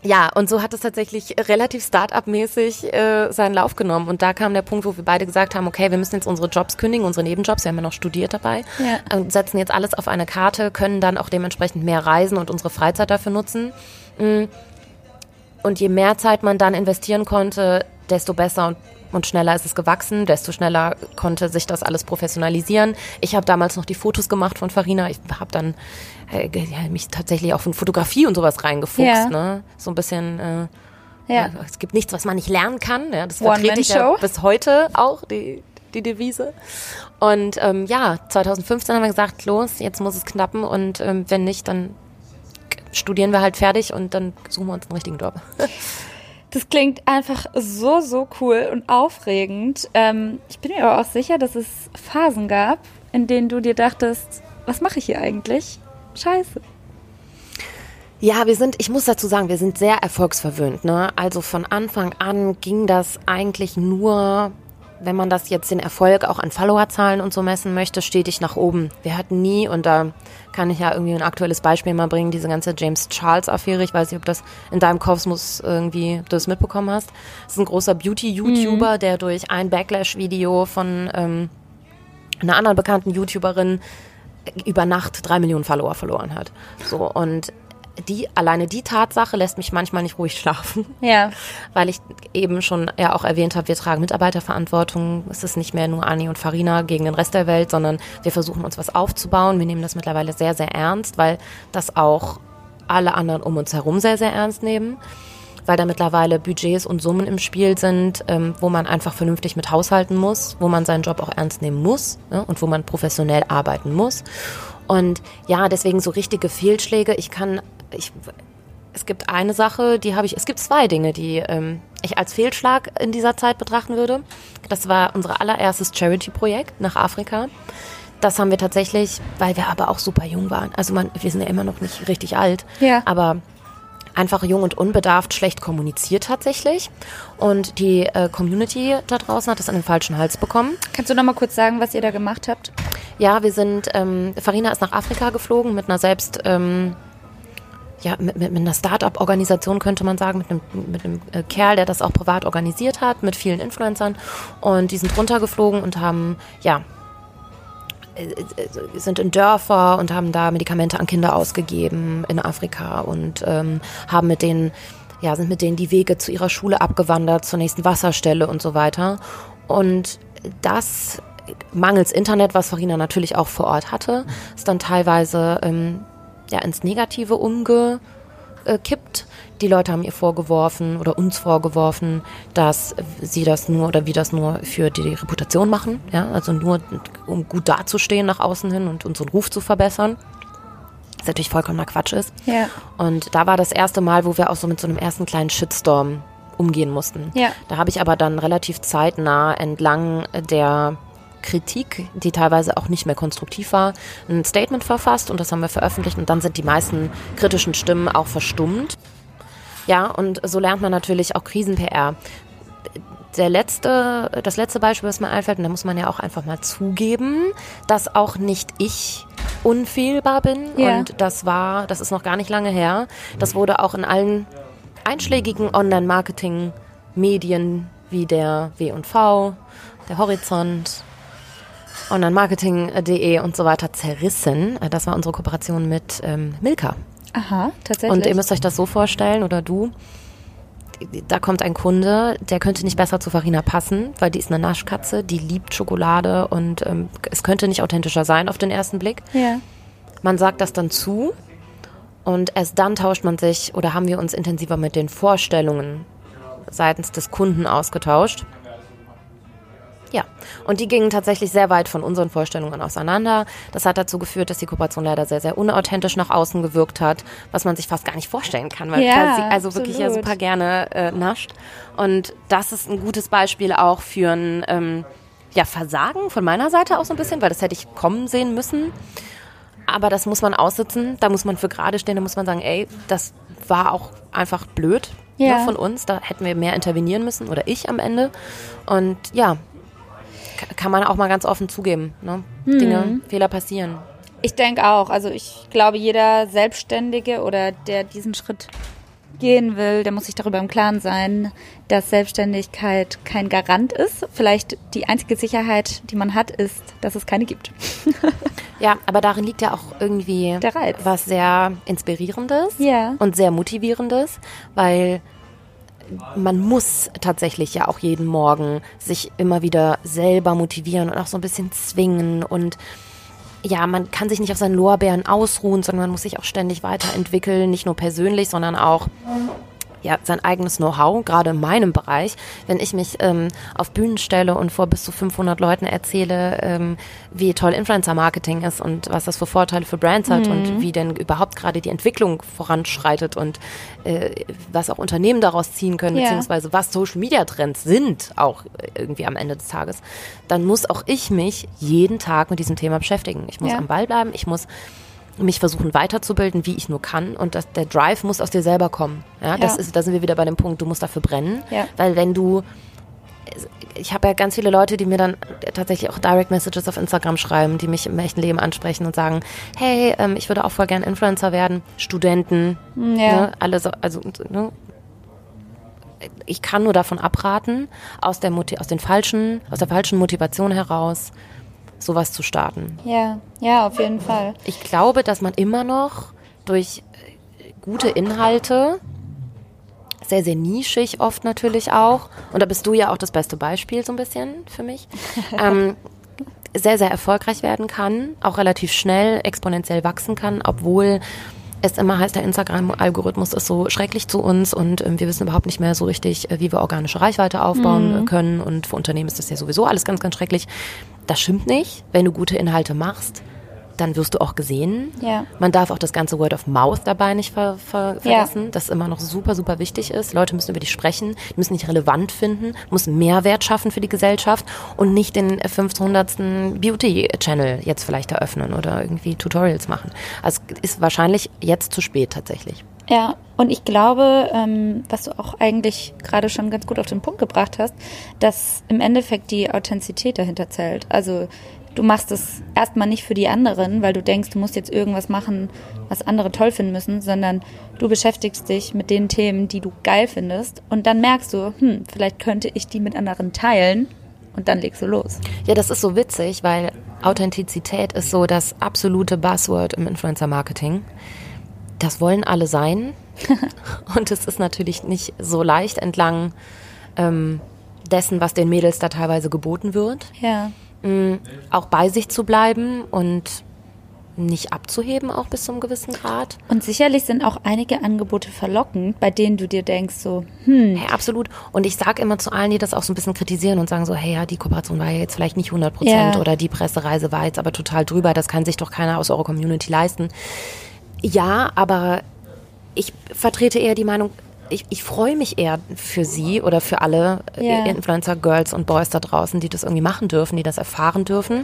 ja, und so hat es tatsächlich relativ Start-up-mäßig äh, seinen Lauf genommen. Und da kam der Punkt, wo wir beide gesagt haben, okay, wir müssen jetzt unsere Jobs kündigen, unsere Nebenjobs, wir haben ja noch studiert dabei, ja. und setzen jetzt alles auf eine Karte, können dann auch dementsprechend mehr reisen und unsere Freizeit dafür nutzen. Mm. Und je mehr Zeit man dann investieren konnte, desto besser und und schneller ist es gewachsen, desto schneller konnte sich das alles professionalisieren. Ich habe damals noch die Fotos gemacht von Farina. Ich habe dann äh, ja, mich tatsächlich auch von Fotografie und sowas reingefuchst. Ja. Ne? So ein bisschen. Äh, ja. Es gibt nichts, was man nicht lernen kann. Ja, das vertrete ich ja bis heute auch, die, die Devise. Und ähm, ja, 2015 haben wir gesagt, los, jetzt muss es knappen und ähm, wenn nicht, dann studieren wir halt fertig und dann suchen wir uns einen richtigen Job. (laughs) Das klingt einfach so, so cool und aufregend. Ähm, ich bin mir aber auch sicher, dass es Phasen gab, in denen du dir dachtest, was mache ich hier eigentlich? Scheiße. Ja, wir sind, ich muss dazu sagen, wir sind sehr erfolgsverwöhnt. Ne? Also von Anfang an ging das eigentlich nur wenn man das jetzt den Erfolg auch an Followerzahlen und so messen möchte, stetig nach oben. Wir hatten nie, und da kann ich ja irgendwie ein aktuelles Beispiel mal bringen, diese ganze James Charles-Affäre. Ich weiß nicht, ob das in deinem Kosmos irgendwie du das mitbekommen hast. Das ist ein großer Beauty-YouTuber, mhm. der durch ein Backlash-Video von ähm, einer anderen bekannten YouTuberin über Nacht drei Millionen Follower verloren hat. So, und die, alleine die Tatsache lässt mich manchmal nicht ruhig schlafen. Ja. (laughs) Weil ich eben schon ja auch erwähnt habe, wir tragen Mitarbeiterverantwortung. Es ist nicht mehr nur Ani und Farina gegen den Rest der Welt, sondern wir versuchen uns was aufzubauen. Wir nehmen das mittlerweile sehr, sehr ernst, weil das auch alle anderen um uns herum sehr, sehr ernst nehmen. Weil da mittlerweile Budgets und Summen im Spiel sind, ähm, wo man einfach vernünftig mit haushalten muss, wo man seinen Job auch ernst nehmen muss ne, und wo man professionell arbeiten muss. Und ja, deswegen so richtige Fehlschläge. Ich kann ich, es gibt eine Sache, die habe ich, es gibt zwei Dinge, die ähm, ich als Fehlschlag in dieser Zeit betrachten würde. Das war unser allererstes Charity-Projekt nach Afrika. Das haben wir tatsächlich, weil wir aber auch super jung waren. Also man, wir sind ja immer noch nicht richtig alt. Ja. Aber einfach jung und unbedarft schlecht kommuniziert tatsächlich. Und die äh, Community da draußen hat das an den falschen Hals bekommen. Kannst du noch mal kurz sagen, was ihr da gemacht habt? Ja, wir sind, ähm, Farina ist nach Afrika geflogen mit einer selbst ähm, ja, mit, mit, mit einer Start-up-Organisation könnte man sagen, mit einem, mit einem äh, Kerl, der das auch privat organisiert hat, mit vielen Influencern. Und die sind runtergeflogen und haben, ja, äh, äh, sind in Dörfer und haben da Medikamente an Kinder ausgegeben in Afrika und ähm, haben mit denen, ja, sind mit denen die Wege zu ihrer Schule abgewandert, zur nächsten Wasserstelle und so weiter. Und das mangels Internet, was Farina natürlich auch vor Ort hatte, ist dann teilweise ähm, ja, ins Negative umgekippt. Die Leute haben ihr vorgeworfen oder uns vorgeworfen, dass sie das nur oder wir das nur für die Reputation machen, ja, also nur um gut dazustehen nach außen hin und unseren Ruf zu verbessern. Was natürlich vollkommener Quatsch ist. Ja. Und da war das erste Mal, wo wir auch so mit so einem ersten kleinen Shitstorm umgehen mussten. Ja. Da habe ich aber dann relativ zeitnah entlang der Kritik, die teilweise auch nicht mehr konstruktiv war, ein Statement verfasst und das haben wir veröffentlicht und dann sind die meisten kritischen Stimmen auch verstummt. Ja, und so lernt man natürlich auch Krisen-PR. Der letzte, das letzte Beispiel, was mir einfällt, und da muss man ja auch einfach mal zugeben, dass auch nicht ich unfehlbar bin. Ja. Und das war, das ist noch gar nicht lange her. Das wurde auch in allen einschlägigen Online-Marketing-Medien wie der W&V, der Horizont, Online-Marketing.de und so weiter zerrissen. Das war unsere Kooperation mit ähm, Milka. Aha, tatsächlich. Und ihr müsst euch das so vorstellen, oder du, da kommt ein Kunde, der könnte nicht besser zu Farina passen, weil die ist eine Naschkatze, die liebt Schokolade und ähm, es könnte nicht authentischer sein auf den ersten Blick. ja. Man sagt das dann zu und erst dann tauscht man sich oder haben wir uns intensiver mit den Vorstellungen seitens des Kunden ausgetauscht. Ja, und die gingen tatsächlich sehr weit von unseren Vorstellungen auseinander. Das hat dazu geführt, dass die Kooperation leider sehr, sehr unauthentisch nach außen gewirkt hat, was man sich fast gar nicht vorstellen kann, weil Ja, sie also wirklich ja absolut. super gerne äh, nascht. Und das ist ein gutes Beispiel auch für ein ähm, ja, Versagen von meiner Seite auch so ein bisschen, weil das hätte ich kommen sehen müssen. Aber das muss man aussitzen, da muss man für gerade stehen, da muss man sagen, ey, das war auch einfach blöd Ja. ne, von uns, da hätten wir mehr intervenieren müssen oder ich am Ende. Und ja, kann man auch mal ganz offen zugeben. Ne? Dinge, Fehler passieren. Ich denke auch. Also ich glaube, jeder Selbstständige oder der diesen Schritt gehen will, der muss sich darüber im Klaren sein, dass Selbstständigkeit kein Garant ist. Vielleicht die einzige Sicherheit, die man hat, ist, dass es keine gibt. (laughs) Ja, aber darin liegt ja auch irgendwie was sehr Inspirierendes Ja. und sehr Motivierendes, weil man muss tatsächlich ja auch jeden Morgen sich immer wieder selber motivieren und auch so ein bisschen zwingen und ja, man kann sich nicht auf seinen Lorbeeren ausruhen, sondern man muss sich auch ständig weiterentwickeln, nicht nur persönlich, sondern auch ja, sein eigenes Know-how, gerade in meinem Bereich, wenn ich mich ähm, auf Bühnen stelle und vor bis zu 500 Leuten erzähle, ähm, wie toll Influencer-Marketing ist und was das für Vorteile für Brands hat und wie denn überhaupt gerade die Entwicklung voranschreitet und äh, was auch Unternehmen daraus ziehen können, Ja. beziehungsweise was Social-Media-Trends sind, auch irgendwie am Ende des Tages, dann muss auch ich mich jeden Tag mit diesem Thema beschäftigen. Ich muss Ja. am Ball bleiben, ich muss mich versuchen weiterzubilden, wie ich nur kann. Und das, der Drive muss aus dir selber kommen. Ja, das Ja. ist, da sind wir wieder bei dem Punkt, du musst dafür brennen. Ja. Weil wenn du, ich habe ja ganz viele Leute, die mir dann tatsächlich auch Direct Messages auf Instagram schreiben, die mich im echten Leben ansprechen und sagen, hey, ähm, ich würde auch voll gern Influencer werden. Studenten, Ja. ne, alle so, also, ne, ich kann nur davon abraten, aus der, aus den falschen, aus der falschen Motivation heraus, sowas zu starten. Ja, ja, auf jeden Fall. Ich glaube, dass man immer noch durch äh, gute Inhalte, sehr, sehr nischig oft natürlich auch, und da bist du ja auch das beste Beispiel so ein bisschen für mich, (laughs) ähm, sehr, sehr erfolgreich werden kann, auch relativ schnell exponentiell wachsen kann, obwohl es immer heißt, der Instagram-Algorithmus ist so schrecklich zu uns und ähm, wir wissen überhaupt nicht mehr so richtig, äh, wie wir organische Reichweite aufbauen äh, können. Und für Unternehmen ist das ja sowieso alles ganz, ganz schrecklich. Das stimmt nicht. Wenn du gute Inhalte machst, dann wirst du auch gesehen. Ja. Man darf auch das ganze Word of Mouth dabei nicht ver ver Ja. vergessen, das immer noch super, super wichtig ist. Leute müssen über dich sprechen, müssen dich relevant finden, müssen Mehrwert schaffen für die Gesellschaft und nicht den 500. Beauty-Channel jetzt vielleicht eröffnen oder irgendwie Tutorials machen. Also es ist wahrscheinlich jetzt zu spät tatsächlich. Ja, und ich glaube, ähm, was du auch eigentlich gerade schon ganz gut auf den Punkt gebracht hast, dass im Endeffekt die Authentizität dahinter zählt. Also du machst es erstmal nicht für die anderen, weil du denkst, du musst jetzt irgendwas machen, was andere toll finden müssen, sondern du beschäftigst dich mit den Themen, die du geil findest und dann merkst du, hm, vielleicht könnte ich die mit anderen teilen und dann legst du los. Ja, das ist so witzig, weil Authentizität ist so das absolute Buzzword im Influencer-Marketing. Das wollen alle sein. (laughs) Und es ist natürlich nicht so leicht entlang ähm, dessen, was den Mädels da teilweise geboten wird. Ja. Mm, auch bei sich zu bleiben und nicht abzuheben, auch bis zu einem gewissen Grad. Und sicherlich sind auch einige Angebote verlockend, bei denen du dir denkst so, hm, Hey, absolut. Und ich sage immer zu allen, die das auch so ein bisschen kritisieren und sagen so, hey, ja, die Kooperation war ja jetzt vielleicht nicht 100 Prozent Ja. oder die Pressereise war jetzt aber total drüber, das kann sich doch keiner aus eurer Community leisten. Ja, aber ich vertrete eher die Meinung, ich, ich freue mich eher für sie oder für alle äh, Ja. Influencer, Girls und Boys da draußen, die das irgendwie machen dürfen, die das erfahren dürfen.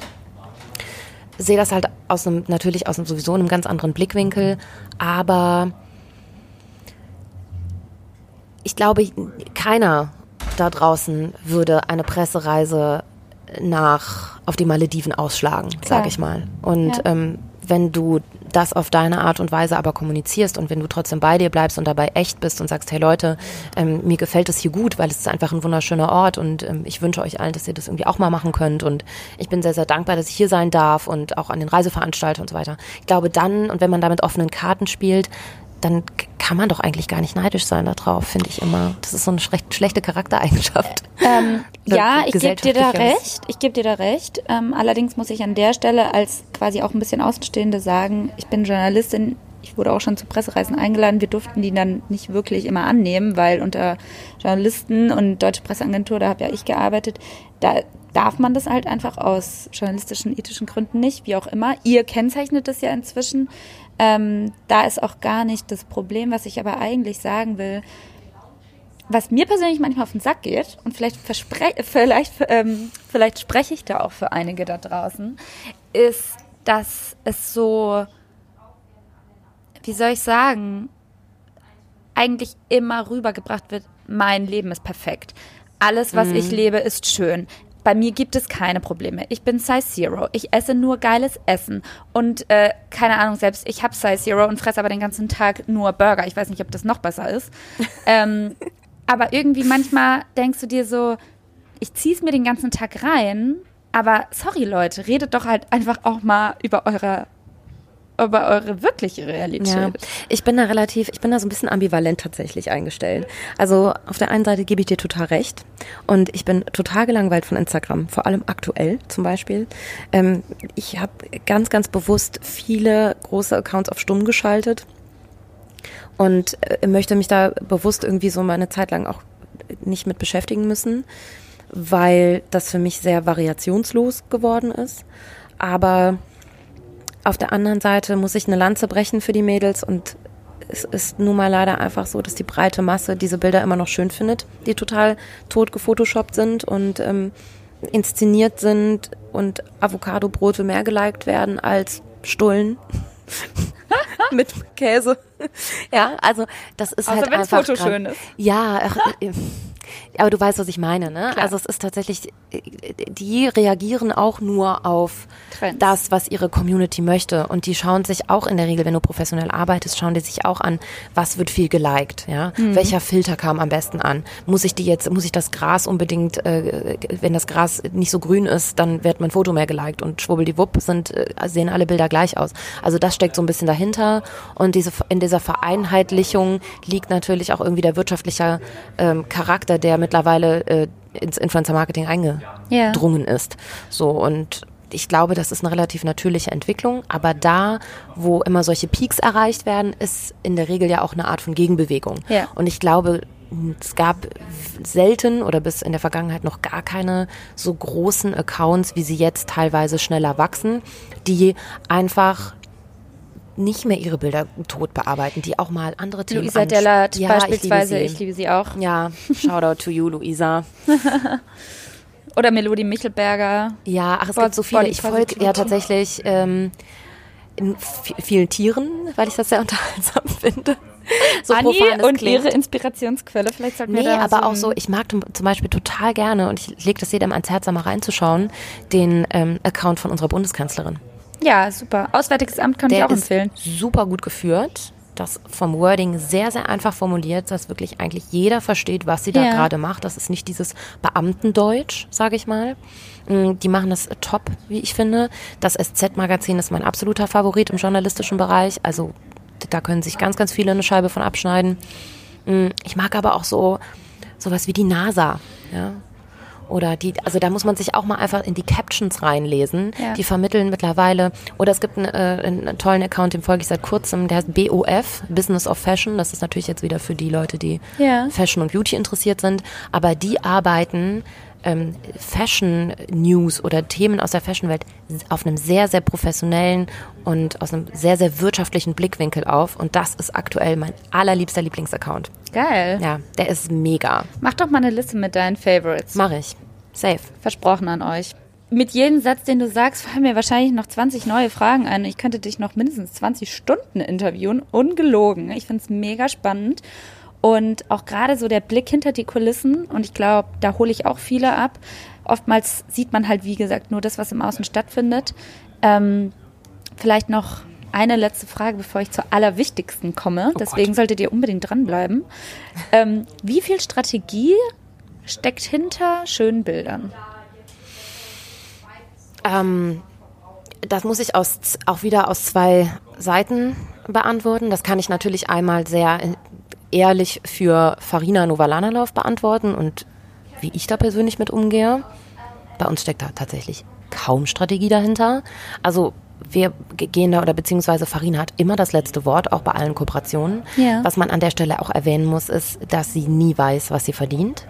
Sehe das halt aus einem, natürlich aus einem sowieso einem ganz anderen Blickwinkel, aber ich glaube, keiner da draußen würde eine Pressereise nach auf die Malediven ausschlagen, sage ich mal. Und Ja. ähm, wenn du das auf deine Art und Weise aber kommunizierst und wenn du trotzdem bei dir bleibst und dabei echt bist und sagst, hey Leute, ähm, mir gefällt es hier gut, weil es ist einfach ein wunderschöner Ort und ähm, ich wünsche euch allen, dass ihr das irgendwie auch mal machen könnt und ich bin sehr, sehr dankbar, dass ich hier sein darf und auch an den Reiseveranstaltern und so weiter. Ich glaube dann, und wenn man da mit offenen Karten spielt, dann kann man doch eigentlich gar nicht neidisch sein darauf, finde ich immer. Das ist so eine schlecht, schlechte Charaktereigenschaft. (laughs) Ähm, ja, ich gebe dir da recht. Ich gebe dir da recht. Ähm, allerdings muss ich an der Stelle als quasi auch ein bisschen Außenstehende sagen, ich bin Journalistin. Ich wurde auch schon zu Pressereisen eingeladen. Wir durften die dann nicht wirklich immer annehmen, weil unter Journalisten und Deutsche Presseagentur, da habe ja ich gearbeitet, da darf man das halt einfach aus journalistischen, ethischen Gründen nicht, wie auch immer. Ihr kennzeichnet das ja inzwischen. Ähm, da ist auch gar nicht das Problem, was ich aber eigentlich sagen will. Was mir persönlich manchmal auf den Sack geht, und vielleicht, vielleicht, ähm, vielleicht spreche ich da auch für einige da draußen, ist, dass es so, wie soll ich sagen, eigentlich immer rübergebracht wird, mein Leben ist perfekt. Alles, was mhm. ich lebe, ist schön. Bei mir gibt es keine Probleme. Ich bin Size Zero. Ich esse nur geiles Essen. Und äh, keine Ahnung, selbst ich habe Size Zero und fresse aber den ganzen Tag nur Burger. Ich weiß nicht, ob das noch besser ist. (laughs) ähm, aber irgendwie manchmal denkst du dir so, ich ziehe es mir den ganzen Tag rein. Aber sorry Leute, redet doch halt einfach auch mal über eure über eure wirkliche Realität. Ja, ich bin da relativ, ich bin da so ein bisschen ambivalent tatsächlich eingestellt. Also auf der einen Seite gebe ich dir total recht und ich bin total gelangweilt von Instagram, vor allem aktuell zum Beispiel. Ähm, ich habe ganz, ganz bewusst viele große Accounts auf stumm geschaltet und äh, möchte mich da bewusst irgendwie so meine Zeit lang auch nicht mit beschäftigen müssen, weil das für mich sehr variationslos geworden ist. Aber auf der anderen Seite muss ich eine Lanze brechen für die Mädels und es ist nun mal leider einfach so, dass die breite Masse diese Bilder immer noch schön findet, die total tot gefotoshoppt sind und ähm, inszeniert sind und Avocado-Brote mehr geliked werden als Stullen (laughs) mit Käse. Ja, also das ist also halt einfach. Foto schön ist. Ja, ach, äh, aber du weißt, was ich meine, ne? Klar. Also es ist tatsächlich, die reagieren auch nur auf Trends. das, was ihre Community möchte. Und die schauen sich auch in der Regel, wenn du professionell arbeitest, schauen die sich auch an, was wird viel geliked, ja? Mhm. Welcher Filter kam am besten an? Muss ich die jetzt, muss ich das Gras unbedingt, äh, wenn das Gras nicht so grün ist, dann wird mein Foto mehr geliked und schwubbeldiwupp sind, äh, sehen alle Bilder gleich aus. Also das steckt so ein bisschen dahinter. Und diese, in dieser Vereinheitlichung liegt natürlich auch irgendwie der wirtschaftliche ähm, Charakter, der mittlerweile äh, ins Influencer-Marketing eingedrungen yeah. ist. So und ich glaube, das ist eine relativ natürliche Entwicklung, aber da, wo immer solche Peaks erreicht werden, ist in der Regel ja auch eine Art von Gegenbewegung. Yeah. Und ich glaube, es gab selten oder bis in der Vergangenheit noch gar keine so großen Accounts, wie sie jetzt teilweise schneller wachsen, die einfach nicht mehr ihre Bilder tot bearbeiten, die auch mal andere Themen Luisa Dellert ja, beispielsweise, ich liebe, ich liebe, sie auch. Ja, Shoutout to you, Luisa. (laughs) Oder Melodie Michelberger. Ja, ach, es Body, gibt so viele. Ich folge ja tatsächlich ähm, in vielen Tieren, weil ich das sehr (laughs) unterhaltsam finde. So Anni und klingt. ihre Inspirationsquelle, vielleicht sollten wir Nee, aber so auch so, ich mag zum Beispiel total gerne, und ich lege das jedem ans Herz, da mal reinzuschauen, den ähm, Account von unserer Bundeskanzlerin. Ja, super. Auswärtiges Amt kann Der ich auch empfehlen. Super gut geführt. Das vom Wording sehr, sehr einfach formuliert, dass wirklich eigentlich jeder versteht, was sie da ja. gerade macht. Das ist nicht dieses Beamtendeutsch, sage ich mal. Mm, die machen das top, wie ich finde. Das SZ-Magazin ist mein absoluter Favorit im journalistischen Bereich. Also da können sich ganz, ganz viele eine Scheibe von abschneiden. Mm, ich mag aber auch so sowas wie die NASA. Ja, oder die, also da muss man sich auch mal einfach in die Captions reinlesen. Ja. Die vermitteln mittlerweile. Oder es gibt einen, äh, einen tollen Account, den folge ich seit kurzem, der heißt BOF, Business of Fashion. Das ist natürlich jetzt wieder für die Leute, die ja. Fashion und Beauty interessiert sind. Aber die arbeiten ähm, Fashion News oder Themen aus der Fashion-Welt auf einem sehr, sehr professionellen und aus einem sehr, sehr wirtschaftlichen Blickwinkel auf. Und das ist aktuell mein allerliebster Lieblingsaccount. Geil. Ja, der ist mega. Mach doch mal eine Liste mit deinen Favorites. Mach ich. Safe. Versprochen an euch. Mit jedem Satz, den du sagst, fallen mir wahrscheinlich noch 20 neue Fragen ein. Ich könnte dich noch mindestens 20 Stunden interviewen. Ungelogen. Ich finde es mega spannend. Und auch gerade so der Blick hinter die Kulissen, und ich glaube, da hole ich auch viele ab. Oftmals sieht man halt, wie gesagt, nur das, was im Außen stattfindet. Ähm, vielleicht noch eine letzte Frage, bevor ich zur allerwichtigsten komme. Oh Deswegen Gott. solltet ihr unbedingt dranbleiben. Ähm, wie viel Strategie steckt hinter schönen Bildern? Ähm, das muss ich aus, auch wieder aus zwei Seiten beantworten. Das kann ich natürlich einmal sehr ehrlich für Farina Novalanalauf beantworten und wie ich da persönlich mit umgehe. Bei uns steckt da tatsächlich kaum Strategie dahinter. Also wir gehen da oder beziehungsweise Farina hat immer das letzte Wort, auch bei allen Kooperationen. Ja. Was man an der Stelle auch erwähnen muss, ist, dass sie nie weiß, was sie verdient.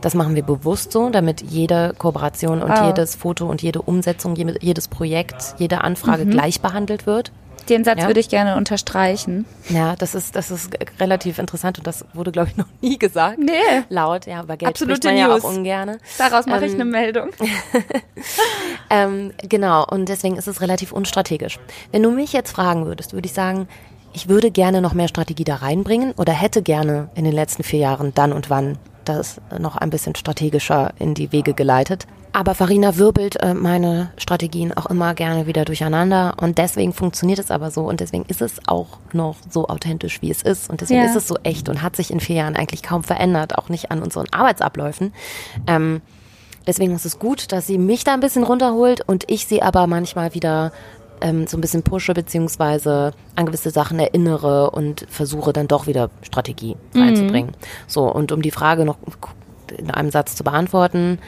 Das machen wir bewusst so, damit jede Kooperation und Oh. jedes Foto und jede Umsetzung, je- jedes Projekt, jede Anfrage gleich behandelt wird. Den Satz Ja. würde ich gerne unterstreichen. Ja, das ist, das ist relativ interessant und das wurde, glaube ich, (laughs) noch nie gesagt. Nee. Laut, ja, aber Geld Absolute spricht man ja News. auch ungerne. Daraus mache ich Ähm, eine Meldung. (laughs) Ähm, genau, und deswegen ist es relativ unstrategisch. Wenn du mich jetzt fragen würdest, würde ich sagen, ich würde gerne noch mehr Strategie da reinbringen oder hätte gerne in den letzten vier Jahren dann und wann das noch ein bisschen strategischer in die Wege geleitet. Aber Farina wirbelt äh, meine Strategien auch immer gerne wieder durcheinander und deswegen funktioniert es aber so und deswegen ist es auch noch so authentisch, wie es ist und deswegen Ja. ist es so echt und hat sich in vier Jahren eigentlich kaum verändert, auch nicht an unseren Arbeitsabläufen. Ähm, Deswegen ist es gut, dass sie mich da ein bisschen runterholt und ich sie aber manchmal wieder ähm, so ein bisschen pushe, beziehungsweise an gewisse Sachen erinnere und versuche dann doch wieder Strategie reinzubringen. So, und um die Frage noch in einem Satz zu beantworten,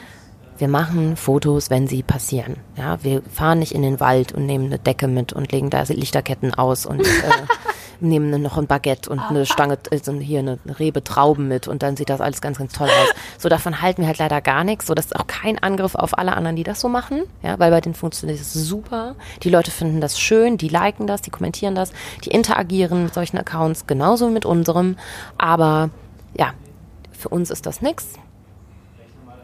wir machen Fotos, wenn sie passieren. Ja, wir fahren nicht in den Wald und nehmen eine Decke mit und legen da Lichterketten aus und (laughs) äh, nehmen noch ein Baguette und eine Stange, also hier eine Rebe Trauben mit und dann sieht das alles ganz, ganz toll aus. (laughs) So davon halten wir halt leider gar nichts. So, das ist auch kein Angriff auf alle anderen, die das so machen. Ja, weil bei denen funktioniert es super. Die Leute finden das schön, die liken das, die kommentieren das, die interagieren mit solchen Accounts genauso mit unserem. Aber ja, für uns ist das nix.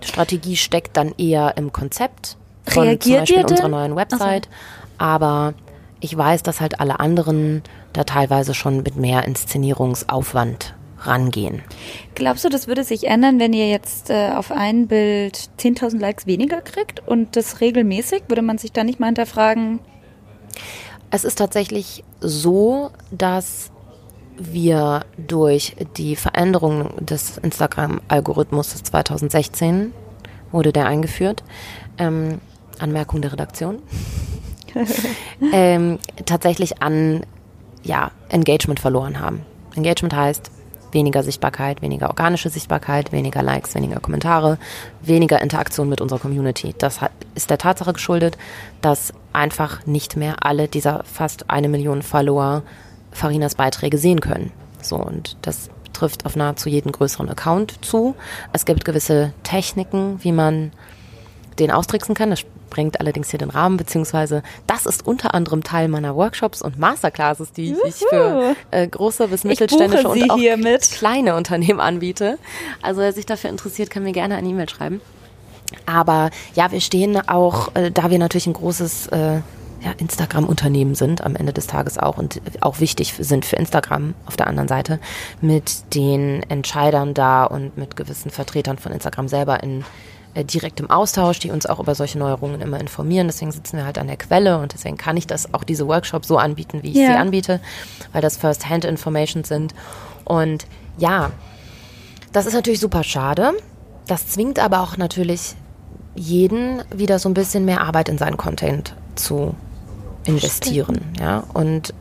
Strategie steckt dann eher im Konzept von Reagiert zum Beispiel unserer neuen Website. Aber ich weiß, dass halt alle anderen da teilweise schon mit mehr Inszenierungsaufwand rangehen. Glaubst du, das würde sich ändern, wenn ihr jetzt äh, auf ein Bild 10.000 Likes weniger kriegt und das regelmäßig? Würde man sich da nicht mal hinterfragen? Es ist tatsächlich so, dass wir durch die Veränderung des Instagram-Algorithmus 2016 wurde der eingeführt. Ähm, Anmerkung der Redaktion. (laughs) ähm, tatsächlich an ja, Engagement verloren haben. Engagement heißt weniger Sichtbarkeit, weniger organische Sichtbarkeit, weniger Likes, weniger Kommentare, weniger Interaktion mit unserer Community. Das ist der Tatsache geschuldet, dass einfach nicht mehr alle dieser fast eine Million Follower Farinas Beiträge sehen können. So, und das trifft auf nahezu jeden größeren Account zu. Es gibt gewisse Techniken, wie man den austricksen kann. Das sprengt allerdings hier den Rahmen, beziehungsweise das ist unter anderem Teil meiner Workshops und Masterclasses, die ich für äh, große bis mittelständische und auch hiermit. kleine Unternehmen anbiete. Also wer sich dafür interessiert, kann mir gerne eine E-Mail schreiben. Aber ja, wir stehen auch, äh, da wir natürlich ein großes äh, ja, Instagram-Unternehmen sind, am Ende des Tages auch und auch wichtig sind für Instagram auf der anderen Seite, mit den Entscheidern da und mit gewissen Vertretern von Instagram selber in äh, direktem Austausch, die uns auch über solche Neuerungen immer informieren. Deswegen sitzen wir halt an der Quelle und deswegen kann ich das auch diese Workshops so anbieten, wie ich Ja. sie anbiete, weil das First-Hand-Information sind. Und ja, das ist natürlich super schade. Das zwingt aber auch natürlich jeden wieder so ein bisschen mehr Arbeit in seinen Content zu investieren. Ja? Und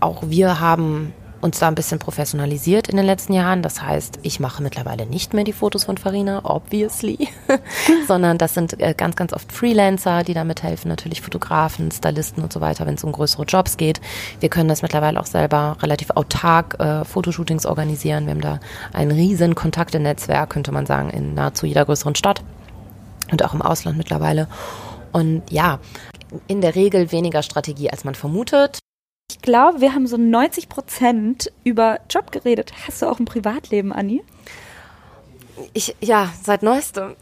auch wir haben uns da ein bisschen professionalisiert in den letzten Jahren. Das heißt, ich mache mittlerweile nicht mehr die Fotos von Farina, obviously, (laughs) sondern das sind äh, ganz, ganz oft Freelancer, die da mithelfen, natürlich Fotografen, Stylisten und so weiter, wenn es um größere Jobs geht. Wir können das mittlerweile auch selber relativ autark äh, Fotoshootings organisieren. Wir haben da ein riesen Kontaktenetzwerk, könnte man sagen, in nahezu jeder größeren Stadt und auch im Ausland mittlerweile. Und ja, in der Regel weniger Strategie, als man vermutet. Ich glaube, wir haben so 90 Prozent über Job geredet. Hast du auch ein Privatleben, Anni? Ich, ja, seit neuestem.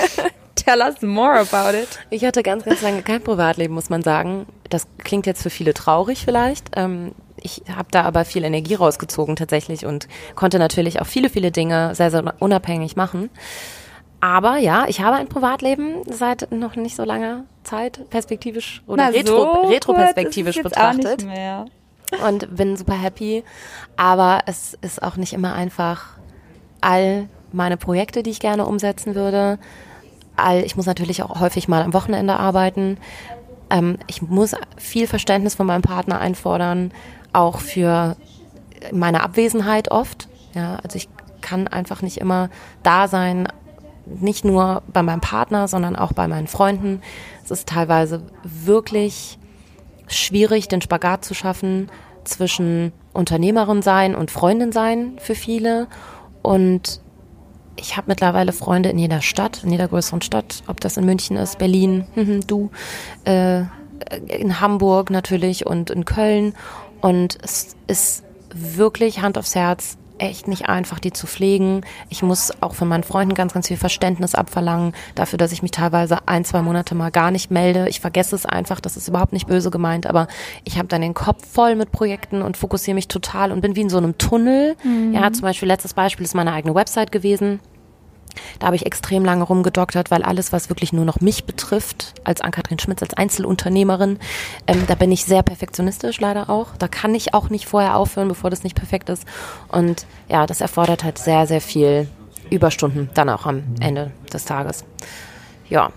(laughs) Tell us more about it. Ich hatte ganz, ganz lange kein Privatleben, muss man sagen. Das klingt jetzt für viele traurig vielleicht. Ähm, ich habe da aber viel Energie rausgezogen tatsächlich und konnte natürlich auch viele, viele Dinge sehr, sehr unabhängig machen. Aber ja, ich habe ein Privatleben seit noch nicht so langer Zeit, perspektivisch oder Na, retro, so retroperspektivisch betrachtet. und bin super happy. Aber es ist auch nicht immer einfach, all meine Projekte, die ich gerne umsetzen würde. All, ich muss natürlich auch häufig mal am Wochenende arbeiten. Ähm, ich muss viel Verständnis von meinem Partner einfordern. auch für meine Abwesenheit oft. Ja, also ich kann einfach nicht immer da sein, nicht nur bei meinem Partner, sondern auch bei meinen Freunden. Es ist teilweise wirklich schwierig, den Spagat zu schaffen zwischen Unternehmerin sein und Freundin sein für viele. Und ich habe mittlerweile Freunde in jeder Stadt, in jeder größeren Stadt, ob das in München ist, Berlin, (laughs) du, äh, in Hamburg natürlich und in Köln. Und es ist wirklich Hand aufs Herz echt nicht einfach, die zu pflegen. Ich muss auch von meinen Freunden ganz, ganz viel Verständnis abverlangen dafür, dass ich mich teilweise ein, zwei Monate mal gar nicht melde. Ich vergesse es einfach, das ist überhaupt nicht böse gemeint, aber ich habe dann den Kopf voll mit Projekten und fokussiere mich total und bin wie in so einem Tunnel. Mhm. Ja, zum Beispiel letztes Beispiel ist meine eigene Website gewesen. Da habe ich extrem lange rumgedoktert, weil alles, was wirklich nur noch mich betrifft, als Ann-Kathrin Schmitz, als Einzelunternehmerin, ähm, da bin ich sehr perfektionistisch leider auch. Da kann ich auch nicht vorher aufhören, bevor das nicht perfekt ist. Und ja, das erfordert halt sehr, sehr viel Überstunden dann auch am Ende des Tages. Ja,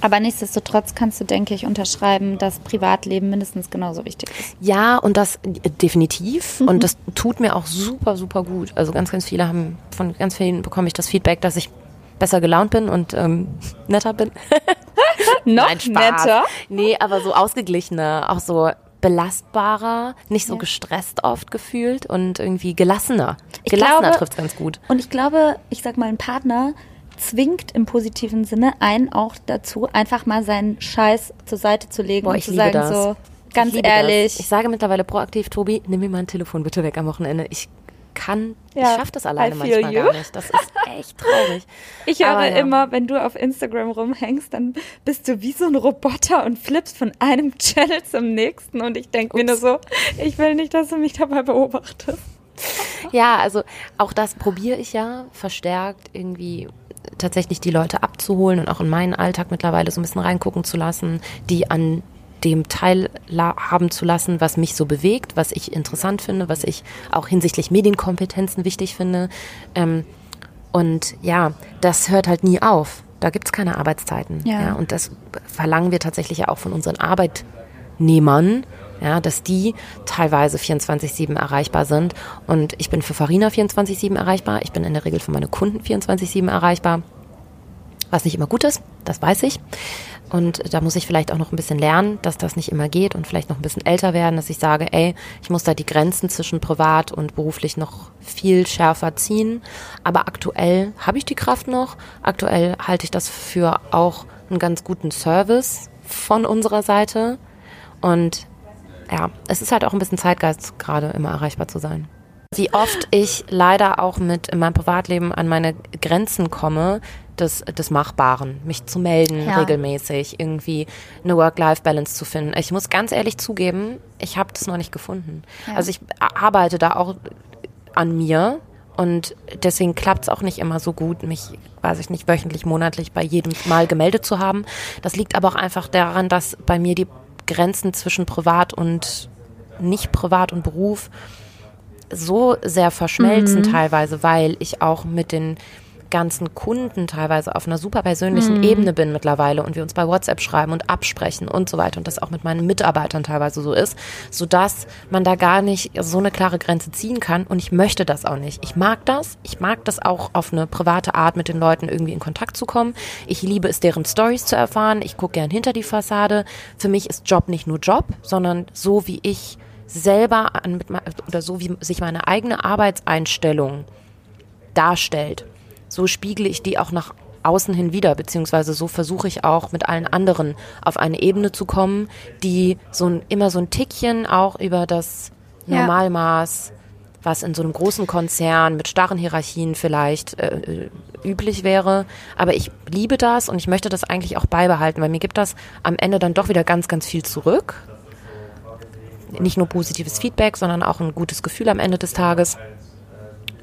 aber nichtsdestotrotz kannst du, denke ich, unterschreiben, dass Privatleben mindestens genauso wichtig ist. Ja, und das äh, definitiv. Und das tut mir auch super, super gut. Also ganz, ganz viele haben, von ganz vielen bekomme ich das Feedback, dass ich besser gelaunt bin und ähm, (laughs) netter bin. (laughs) Noch Nein, netter? Nee, aber so ausgeglichener, auch so belastbarer, nicht so ja. gestresst oft gefühlt und irgendwie gelassener. Ich gelassener trifft es ganz gut. Und ich glaube, ich sag mal, ein Partner, zwingt im positiven Sinne einen auch dazu, einfach mal seinen Scheiß zur Seite zu legen Boah, und zu sagen, das. so ganz ich ehrlich. Das. Ich sage mittlerweile proaktiv, Tobi, nimm mir mein Telefon bitte weg am Wochenende. Ich kann, ja, ich schaffe das alleine manchmal you. gar nicht. Das ist (laughs) echt traurig. Ich höre ja. immer, wenn du auf Instagram rumhängst, dann bist du wie so ein Roboter und flippst von einem (laughs) Channel zum nächsten und ich denke mir nur so, ich will nicht, dass du mich dabei beobachtest. Ja, also auch das probiere ich ja verstärkt irgendwie tatsächlich die Leute abzuholen und auch in meinen Alltag mittlerweile so ein bisschen reingucken zu lassen, die an dem Teil haben zu lassen, was mich so bewegt, was ich interessant finde, was ich auch hinsichtlich Medienkompetenzen wichtig finde. Ähm, und ja, das hört halt nie auf. Da gibt es keine Arbeitszeiten. Ja. ja. Und das verlangen wir tatsächlich ja auch von unseren Arbeitnehmern, ja, dass die teilweise 24-7 erreichbar sind. Und ich bin für Farina 24-7 erreichbar. Ich bin in der Regel für meine Kunden 24-7 erreichbar. Was nicht immer gut ist, das weiß ich. Und da muss ich vielleicht auch noch ein bisschen lernen, dass das nicht immer geht und vielleicht noch ein bisschen älter werden, dass ich sage, ey, ich muss da die Grenzen zwischen privat und beruflich noch viel schärfer ziehen. Aber aktuell habe ich die Kraft noch. Aktuell halte ich das für auch einen ganz guten Service von unserer Seite. Und ja, es ist halt auch ein bisschen Zeitgeist, gerade immer erreichbar zu sein. Wie oft ich leider auch mit in meinem Privatleben an meine Grenzen komme, des, des Machbaren, mich zu melden ja. regelmäßig, irgendwie eine Work-Life-Balance zu finden. Ich muss ganz ehrlich zugeben, ich habe das noch nicht gefunden. Ja. Also ich arbeite da auch an mir und deswegen klappt es auch nicht immer so gut, mich, weiß ich nicht, wöchentlich, monatlich bei jedem Mal gemeldet zu haben. Das liegt aber auch einfach daran, dass bei mir die Grenzen zwischen privat und nicht privat und Beruf so sehr verschmelzen mhm. teilweise, weil ich auch mit den ganzen Kunden teilweise auf einer super persönlichen mhm. Ebene bin mittlerweile und wir uns bei WhatsApp schreiben und absprechen und so weiter und das auch mit meinen Mitarbeitern teilweise so ist, sodass man da gar nicht so eine klare Grenze ziehen kann und ich möchte das auch nicht. Ich mag das, ich mag das auch auf eine private Art mit den Leuten irgendwie in Kontakt zu kommen. Ich liebe es, deren Stories zu erfahren. Ich gucke gern hinter die Fassade. Für mich ist Job nicht nur Job, sondern so wie ich selber an, oder so wie sich meine eigene Arbeitseinstellung darstellt so spiegle ich die auch nach außen hin wieder, beziehungsweise so versuche ich auch mit allen anderen auf eine Ebene zu kommen, die so ein, immer so ein Tickchen auch über das Normalmaß, was in so einem großen Konzern mit starren Hierarchien vielleicht äh, äh, üblich wäre. Aber ich liebe das und ich möchte das eigentlich auch beibehalten, weil mir gibt das am Ende dann doch wieder ganz, ganz viel zurück. Nicht nur positives Feedback, sondern auch ein gutes Gefühl am Ende des Tages.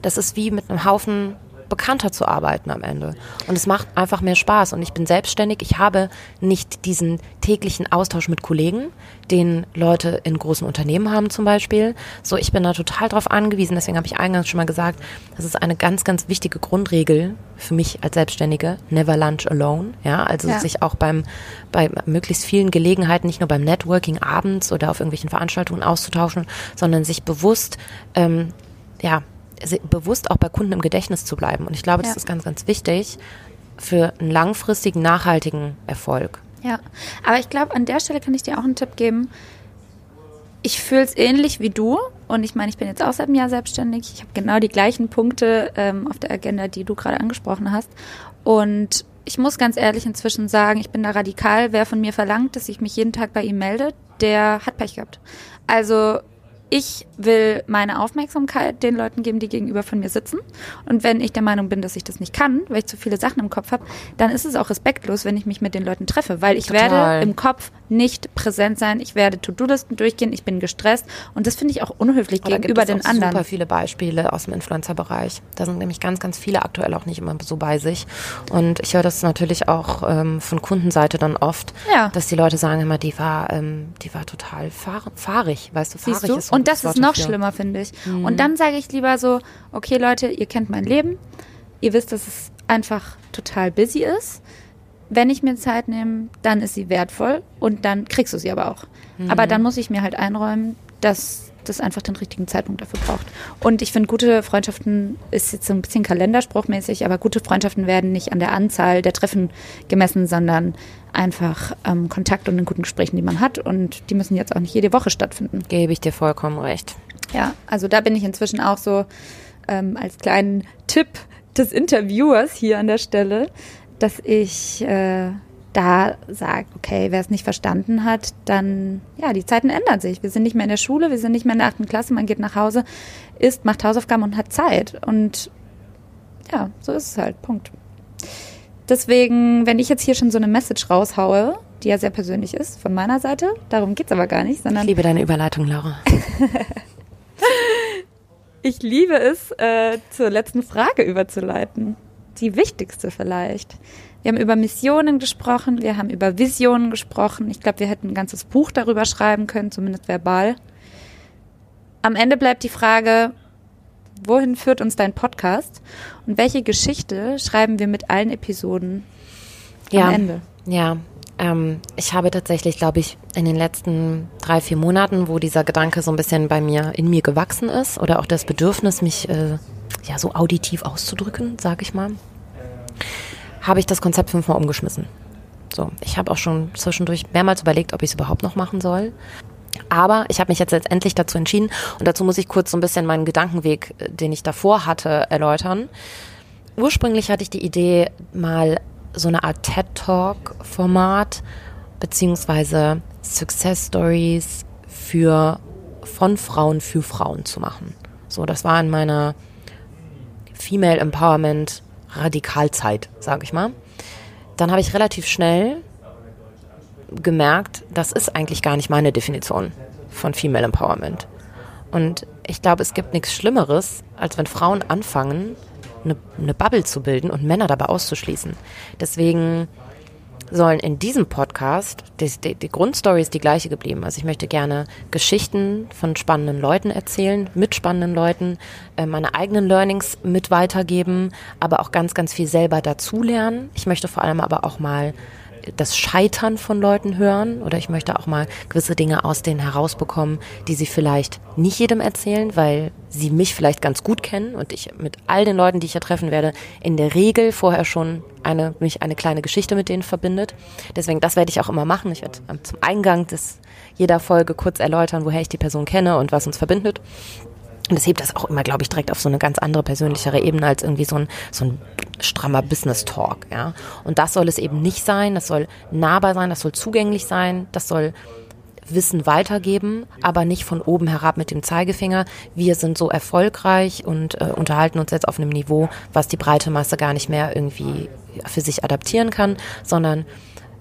Das ist wie mit einem Haufen bekannter zu arbeiten am Ende. Und es macht einfach mehr Spaß. Und ich bin selbstständig. Ich habe nicht diesen täglichen Austausch mit Kollegen, den Leute in großen Unternehmen haben zum Beispiel. So, ich bin da total drauf angewiesen. Deswegen habe ich eingangs schon mal gesagt, das ist eine ganz, ganz wichtige Grundregel für mich als Selbstständige. Never lunch alone. Ja, also ja. sich auch beim, bei möglichst vielen Gelegenheiten, nicht nur beim Networking abends oder auf irgendwelchen Veranstaltungen auszutauschen, sondern sich bewusst, ähm, ja, bewusst auch bei Kunden im Gedächtnis zu bleiben. Und ich glaube, das ja. ist ganz, ganz wichtig für einen langfristigen, nachhaltigen Erfolg. Ja, aber ich glaube, an der Stelle kann ich dir auch einen Tipp geben. Ich fühle es ähnlich wie du und ich meine, ich bin jetzt auch seit einem Jahr selbstständig. Ich habe genau die gleichen Punkte ähm, auf der Agenda, die du gerade angesprochen hast. Und ich muss ganz ehrlich inzwischen sagen, ich bin da radikal. Wer von mir verlangt, dass ich mich jeden Tag bei ihm melde, der hat Pech gehabt. Also ich will meine Aufmerksamkeit den Leuten geben, die gegenüber von mir sitzen. Und wenn ich der Meinung bin, dass ich das nicht kann, weil ich zu viele Sachen im Kopf habe, dann ist es auch respektlos, wenn ich mich mit den Leuten treffe, weil ich Total. werde im Kopf nicht präsent sein. Ich werde To-Do-Listen durchgehen. Ich bin gestresst und das finde ich auch unhöflich oh, gegenüber den anderen. Super viele Beispiele aus dem Influencer-Bereich. Da sind nämlich ganz, ganz viele aktuell auch nicht immer so bei sich. Und ich höre das natürlich auch ähm, von Kundenseite dann oft, ja. dass die Leute sagen immer, die war, ähm, die war total fahr fahrig, weißt du, fahrig ist und das ist noch dafür. schlimmer, finde ich. Mhm. Und dann sage ich lieber so, okay Leute, ihr kennt mein Leben. Ihr wisst, dass es einfach total busy ist. Wenn ich mir Zeit nehme, dann ist sie wertvoll und dann kriegst du sie aber auch. Mhm. Aber dann muss ich mir halt einräumen, dass das einfach den richtigen Zeitpunkt dafür braucht. Und ich finde, gute Freundschaften ist jetzt so ein bisschen kalenderspruchmäßig, aber gute Freundschaften werden nicht an der Anzahl der Treffen gemessen, sondern einfach ähm, Kontakt und den guten Gesprächen, die man hat. Und die müssen jetzt auch nicht jede Woche stattfinden. Gebe ich dir vollkommen recht. Ja, also da bin ich inzwischen auch so ähm, als kleinen Tipp des Interviewers hier an der Stelle, dass ich äh, da sagt, okay, wer es nicht verstanden hat, dann, ja, die Zeiten ändern sich. Wir sind nicht mehr in der Schule, wir sind nicht mehr in der achten Klasse, man geht nach Hause, isst, macht Hausaufgaben und hat Zeit. Und ja, so ist es halt. Punkt. Deswegen, wenn ich jetzt hier schon so eine Message raushaue, die ja sehr persönlich ist von meiner Seite, darum geht es aber gar nicht, sondern. Ich liebe deine Überleitung, Laura. (laughs) ich liebe es, äh, zur letzten Frage überzuleiten. Die wichtigste vielleicht. Wir haben über Missionen gesprochen, wir haben über Visionen gesprochen. Ich glaube, wir hätten ein ganzes Buch darüber schreiben können, zumindest verbal. Am Ende bleibt die Frage, wohin führt uns dein Podcast und welche Geschichte schreiben wir mit allen Episoden ja, am Ende? Ja, ähm, ich habe tatsächlich, glaube ich, in den letzten drei, vier Monaten, wo dieser Gedanke so ein bisschen bei mir, in mir gewachsen ist oder auch das Bedürfnis, mich äh, ja so auditiv auszudrücken, sage ich mal, habe ich das Konzept fünfmal umgeschmissen. So, ich habe auch schon zwischendurch mehrmals überlegt, ob ich es überhaupt noch machen soll. Aber ich habe mich jetzt letztendlich dazu entschieden und dazu muss ich kurz so ein bisschen meinen Gedankenweg, äh, den ich davor hatte, erläutern. Ursprünglich hatte ich die Idee, mal so eine Art TED Talk Format beziehungsweise Success Stories für von Frauen für Frauen zu machen. So, das war in meiner Female Empowerment Radikalzeit, sage ich mal. Dann habe ich relativ schnell gemerkt, das ist eigentlich gar nicht meine Definition von Female Empowerment. Und ich glaube, es gibt nichts Schlimmeres, als wenn Frauen anfangen, eine, eine Bubble zu bilden und Männer dabei auszuschließen. Deswegen sollen in diesem Podcast, die, die, die, Grundstory ist die gleiche geblieben. Also ich möchte gerne Geschichten von spannenden Leuten erzählen, mit spannenden Leuten, äh, meine eigenen Learnings mit weitergeben, aber auch ganz, ganz viel selber dazulernen. Ich möchte vor allem aber auch mal das Scheitern von Leuten hören oder ich möchte auch mal gewisse Dinge aus denen herausbekommen, die sie vielleicht nicht jedem erzählen, weil sie mich vielleicht ganz gut kennen und ich mit all den Leuten, die ich hier treffen werde, in der Regel vorher schon eine, mich eine kleine Geschichte mit denen verbindet. Deswegen, das werde ich auch immer machen. Ich werde zum Eingang des jeder Folge kurz erläutern, woher ich die Person kenne und was uns verbindet. Und das hebt das auch immer, glaube ich, direkt auf so eine ganz andere persönlichere Ebene als irgendwie so ein, so ein strammer Business Talk, ja. Und das soll es eben nicht sein. Das soll nahbar sein, das soll zugänglich sein, das soll Wissen weitergeben, aber nicht von oben herab mit dem Zeigefinger. Wir sind so erfolgreich und äh, unterhalten uns jetzt auf einem Niveau, was die breite Masse gar nicht mehr irgendwie für sich adaptieren kann, sondern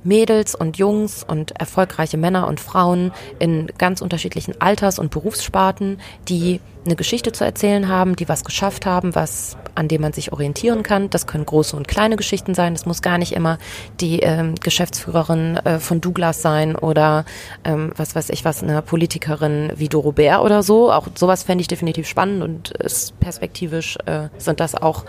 Mädels und Jungs und erfolgreiche Männer und Frauen in ganz unterschiedlichen Alters- und Berufssparten, die eine Geschichte zu erzählen haben, die was geschafft haben, was an dem man sich orientieren kann. Das können große und kleine Geschichten sein. Das muss gar nicht immer die ähm, Geschäftsführerin äh, von Douglas sein oder ähm, was weiß ich was, eine Politikerin wie Doro Bär oder so. Auch sowas fände ich definitiv spannend und ist perspektivisch äh, sind das auch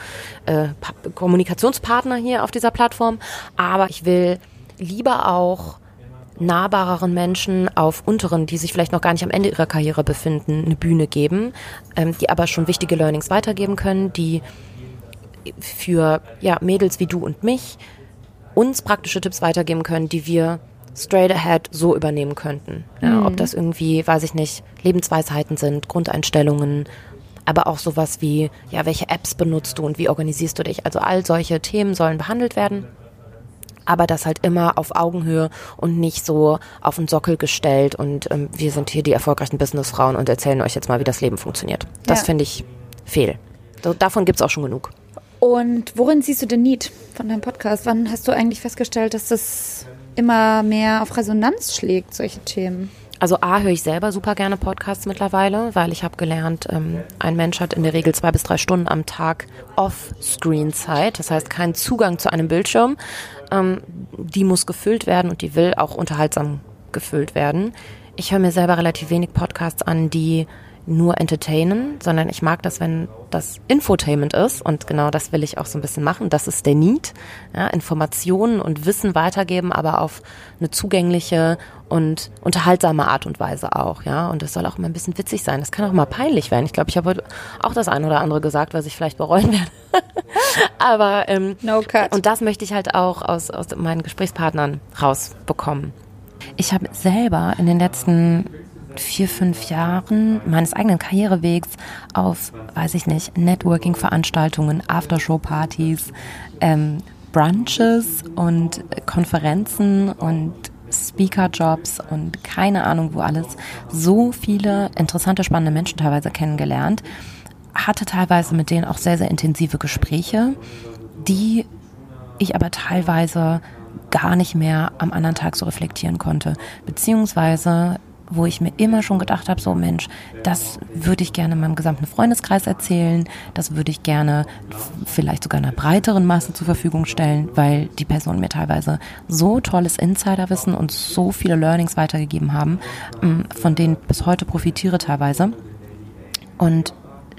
äh, Kommunikationspartner hier auf dieser Plattform. Aber ich will lieber auch nahbareren Menschen auf unteren, die sich vielleicht noch gar nicht am Ende ihrer Karriere befinden, eine Bühne geben, ähm, die aber schon wichtige Learnings weitergeben können, die für ja, Mädels wie du und mich uns praktische Tipps weitergeben können, die wir straight ahead so übernehmen könnten. Ja, mhm. Ob das irgendwie, weiß ich nicht, Lebensweisheiten sind, Grundeinstellungen, aber auch sowas wie, ja, welche Apps benutzt du und wie organisierst du dich? Also all solche Themen sollen behandelt werden aber das halt immer auf Augenhöhe und nicht so auf den Sockel gestellt und ähm, wir sind hier die erfolgreichen Businessfrauen und erzählen euch jetzt mal, wie das Leben funktioniert. Das ja. finde ich fehl. So, davon gibt es auch schon genug. Und worin siehst du den Need von deinem Podcast? Wann hast du eigentlich festgestellt, dass das immer mehr auf Resonanz schlägt, solche Themen? Also A höre ich selber super gerne Podcasts mittlerweile, weil ich habe gelernt, ähm, ein Mensch hat in der Regel zwei bis drei Stunden am Tag Off-Screen-Zeit, das heißt keinen Zugang zu einem Bildschirm. Ähm, die muss gefüllt werden und die will auch unterhaltsam gefüllt werden. Ich höre mir selber relativ wenig Podcasts an, die nur entertainen, sondern ich mag das, wenn das Infotainment ist und genau das will ich auch so ein bisschen machen. Das ist der Need. Ja, Informationen und Wissen weitergeben, aber auf eine zugängliche und unterhaltsame Art und Weise auch, ja. Und es soll auch immer ein bisschen witzig sein. Das kann auch mal peinlich werden. Ich glaube, ich habe heute auch das eine oder andere gesagt, was ich vielleicht bereuen werde. (laughs) aber ähm, no cut. und das möchte ich halt auch aus, aus meinen Gesprächspartnern rausbekommen. Ich habe selber in den letzten vier, fünf Jahren meines eigenen Karrierewegs auf, weiß ich nicht, Networking-Veranstaltungen, Aftershow-Partys, ähm, Brunches und Konferenzen und Speaker-Jobs und keine Ahnung wo alles, so viele interessante, spannende Menschen teilweise kennengelernt, hatte teilweise mit denen auch sehr, sehr intensive Gespräche, die ich aber teilweise gar nicht mehr am anderen Tag so reflektieren konnte. Beziehungsweise wo ich mir immer schon gedacht habe, so Mensch, das würde ich gerne meinem gesamten Freundeskreis erzählen, das würde ich gerne vielleicht sogar einer breiteren Masse zur Verfügung stellen, weil die Personen mir teilweise so tolles Insiderwissen und so viele Learnings weitergegeben haben, mm, von denen bis heute profitiere teilweise. Und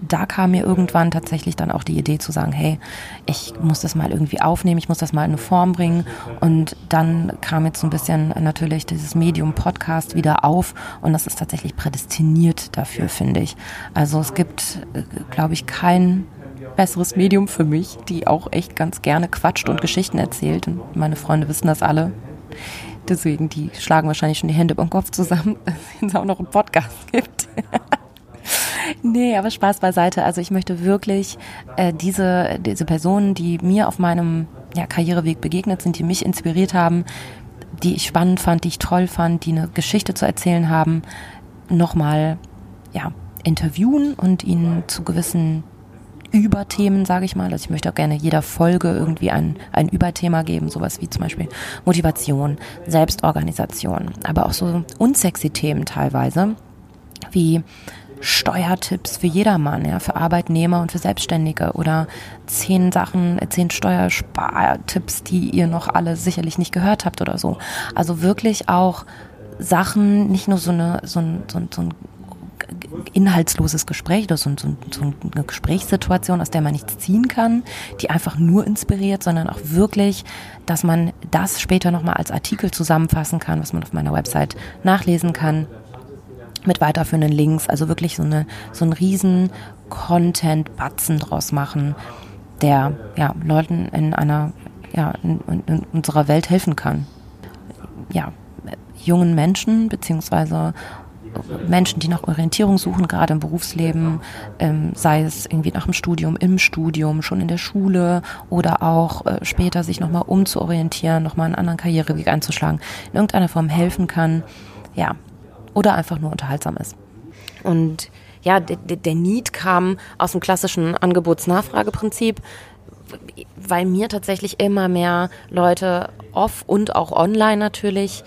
da kam mir irgendwann tatsächlich dann auch die Idee zu sagen, hey, ich muss das mal irgendwie aufnehmen, ich muss das mal in eine Form bringen. Und dann kam jetzt so ein bisschen natürlich dieses Medium Podcast wieder auf und das ist tatsächlich prädestiniert dafür, finde ich. Also es gibt, äh, glaube ich, kein besseres Medium für mich, die auch echt ganz gerne quatscht und Geschichten erzählt. Und meine Freunde wissen das alle. Deswegen, die schlagen wahrscheinlich schon die Hände beim Kopf zusammen, (laughs) wenn es auch noch einen Podcast gibt. (laughs) Nee, aber Spaß beiseite. Also ich möchte wirklich äh, diese, diese Personen, die mir auf meinem ja, Karriereweg begegnet sind, die mich inspiriert haben, die ich spannend fand, die ich toll fand, die eine Geschichte zu erzählen haben, nochmal ja, interviewen und ihnen zu gewissen Überthemen, sage ich mal. Also ich möchte auch gerne jeder Folge irgendwie ein, ein Überthema geben, sowas wie zum Beispiel Motivation, Selbstorganisation, aber auch so unsexy Themen teilweise, wie Steuertipps für jedermann, ja, für Arbeitnehmer und für Selbstständige oder zehn Sachen, zehn Steuerspartipps, die ihr noch alle sicherlich nicht gehört habt oder so. Also wirklich auch Sachen, nicht nur so eine, so ein, so ein, so ein inhaltsloses Gespräch oder so, so, so, eine Gesprächssituation, aus der man nichts ziehen kann, die einfach nur inspiriert, sondern auch wirklich, dass man das später nochmal als Artikel zusammenfassen kann, was man auf meiner Website nachlesen kann mit weiterführenden Links, also wirklich so, eine, so einen riesen Content-Batzen draus machen, der ja, Leuten in einer, ja, in, in unserer Welt helfen kann. Ja, jungen Menschen, beziehungsweise Menschen, die nach Orientierung suchen, gerade im Berufsleben, ähm, sei es irgendwie nach dem Studium, im Studium, schon in der Schule oder auch äh, später sich nochmal umzuorientieren, nochmal einen anderen Karriereweg einzuschlagen, in irgendeiner Form helfen kann. Ja, oder einfach nur unterhaltsam ist. Und ja, der, der Need kam aus dem klassischen Angebots-Nachfrageprinzip, weil mir tatsächlich immer mehr Leute off und auch online natürlich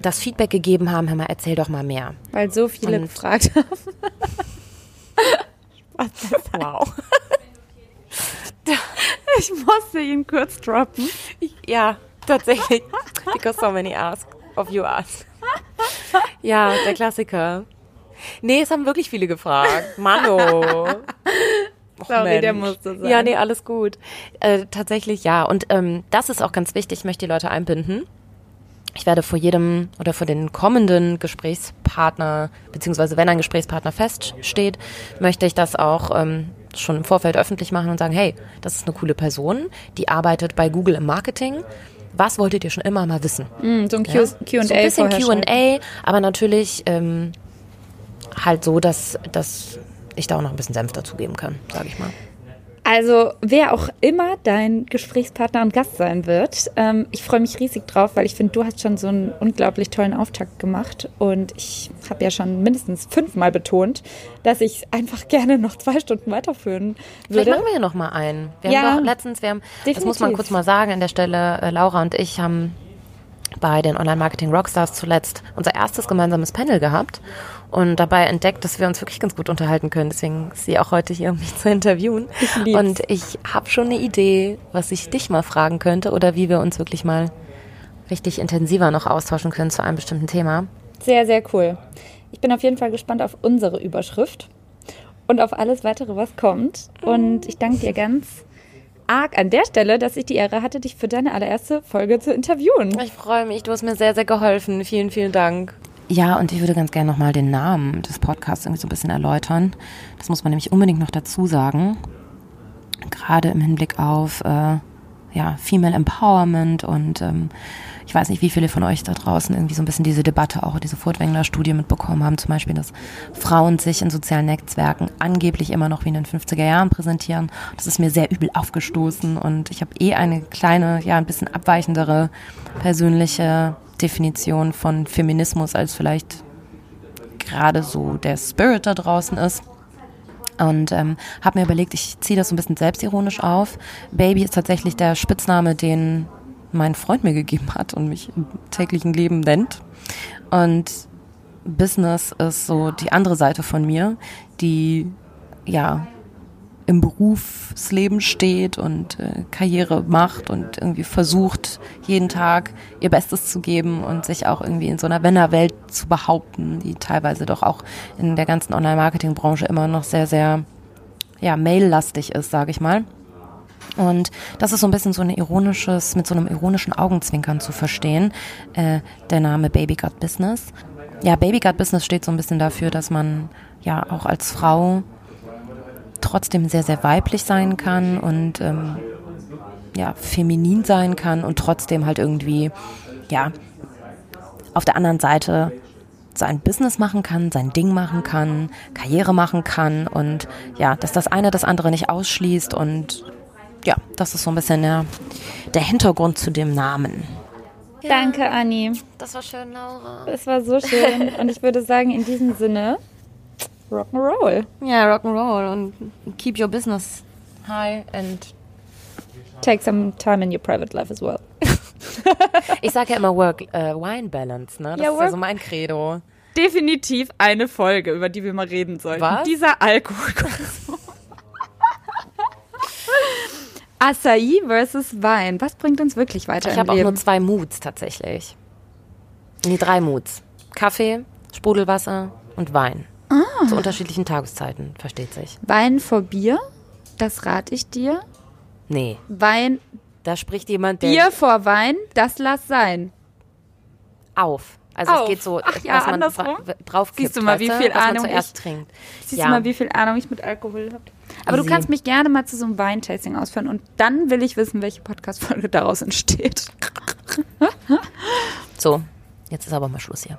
das Feedback gegeben haben, hör mal, erzähl doch mal mehr. Weil so viele und gefragt haben. (laughs) Wow. (laughs) Ich musste ihn kurz droppen. Ich, ja, tatsächlich. Because so many ask of you ask. Ja, der Klassiker. Nee, es haben wirklich viele gefragt. Mano. (laughs) Sorry, Mensch. der musste sein. Ja, nee, alles gut. Äh, tatsächlich ja. Und ähm, das ist auch ganz wichtig. Ich möchte die Leute einbinden. Ich werde vor jedem oder vor den kommenden Gesprächspartner, beziehungsweise wenn ein Gesprächspartner feststeht, möchte ich das auch ähm, schon im Vorfeld öffentlich machen und sagen, hey, das ist eine coole Person, die arbeitet bei Google im Marketing. Was wolltet ihr schon immer mal wissen? Mm, so ein Ja? Q&A So ein bisschen. Q&A, aber natürlich ähm, halt so, dass, dass ich da auch noch ein bisschen Senf dazugeben kann, sage ich mal. Also, wer auch immer dein Gesprächspartner und Gast sein wird, ähm, ich freue mich riesig drauf, weil ich finde, du hast schon so einen unglaublich tollen Auftakt gemacht. Und ich habe ja schon mindestens fünfmal betont, dass ich einfach gerne noch zwei Stunden weiterführen Vielleicht würde. machen wir hier nochmal einen. Wir Ja, haben doch letztens, wir haben, das muss man definitiv. kurz mal sagen an der Stelle, äh, Laura und ich haben bei den Online-Marketing Rockstars zuletzt unser erstes gemeinsames Panel gehabt und dabei entdeckt, dass wir uns wirklich ganz gut unterhalten können. Deswegen ist sie auch heute hier, um mich zu interviewen. lieb's. und ich habe schon eine Idee, was ich dich mal fragen könnte oder wie wir uns wirklich mal richtig intensiver noch austauschen können zu einem bestimmten Thema. Sehr, sehr cool. Ich bin auf jeden Fall gespannt auf unsere Überschrift und auf alles weitere, was kommt. Und ich danke dir ganz arg an der Stelle, dass ich die Ehre hatte, dich für deine allererste Folge zu interviewen. Ich freue mich, du hast mir sehr, sehr geholfen. Vielen, vielen Dank. Ja, und ich würde ganz gerne nochmal den Namen des Podcasts irgendwie so ein bisschen erläutern. Das muss man nämlich unbedingt noch dazu sagen. Gerade im Hinblick auf äh, ja, Female Empowerment und ähm, ich weiß nicht, wie viele von euch da draußen irgendwie so ein bisschen diese Debatte, auch diese Furtwängler-Studie mitbekommen haben, zum Beispiel, dass Frauen sich in sozialen Netzwerken angeblich immer noch wie in den 50er Jahren präsentieren. Das ist mir sehr übel aufgestoßen und ich habe eh eine kleine, ja, ein bisschen abweichendere persönliche Definition von Feminismus, als vielleicht gerade so der Spirit da draußen ist. Und ähm, habe mir überlegt, ich ziehe das so ein bisschen selbstironisch auf. Baby ist tatsächlich der Spitzname, den mein Freund mir gegeben hat und mich im täglichen Leben nennt. Und Business ist so die andere Seite von mir, die ja im Berufsleben steht und äh, Karriere macht und irgendwie versucht, jeden Tag ihr Bestes zu geben und sich auch irgendwie in so einer Wennerwelt zu behaupten, die teilweise doch auch in der ganzen Online-Marketing-Branche immer noch sehr, sehr ja, mail-lastig ist, sage ich mal. Und das ist so ein bisschen so ein ironisches, mit so einem ironischen Augenzwinkern zu verstehen, äh, der Name Baby Got Business. Ja, Baby Got Business steht so ein bisschen dafür, dass man ja auch als Frau trotzdem sehr, sehr weiblich sein kann und ähm, ja, feminin sein kann und trotzdem halt irgendwie, ja, auf der anderen Seite sein Business machen kann, sein Ding machen kann, Karriere machen kann und ja, dass das eine das andere nicht ausschließt und ja, das ist so ein bisschen der, der Hintergrund zu dem Namen. Danke, Anni. Das war schön, Laura. Es war so schön. Und ich würde sagen, in diesem Sinne, Rock'n'Roll. Ja, Rock'n'Roll und keep your business high and Take some time in your private life as well. (laughs) ich sage ja immer Work-Wine-Balance, ne? Das Ja, ist ja work- so mein Credo. Definitiv eine Folge, über die wir mal reden sollten. Was? Dieser Alkoholkonsum. (laughs) Acai versus Wein. Was bringt uns wirklich weiter Ich habe auch Leben? nur zwei Moods tatsächlich. Nee, drei Moods. Kaffee, Sprudelwasser und Wein. Zu unterschiedlichen Tageszeiten, versteht sich. Wein vor Bier, das rate ich dir. Nee, Wein, da spricht jemand, der Bier vor Wein, das lass sein. auf. Also Auf. es geht so, Ach ja, andersrum. dra- drauf Siehst du mal, wie viel Ahnung ich- trinkt. Siehst Ja. du mal, wie viel Ahnung ich mit Alkohol habe. Aber du Easy. kannst mich gerne mal zu so einem Weintasting ausführen und dann will ich wissen, welche Podcast-Folge daraus entsteht. So, jetzt ist aber mal Schluss hier.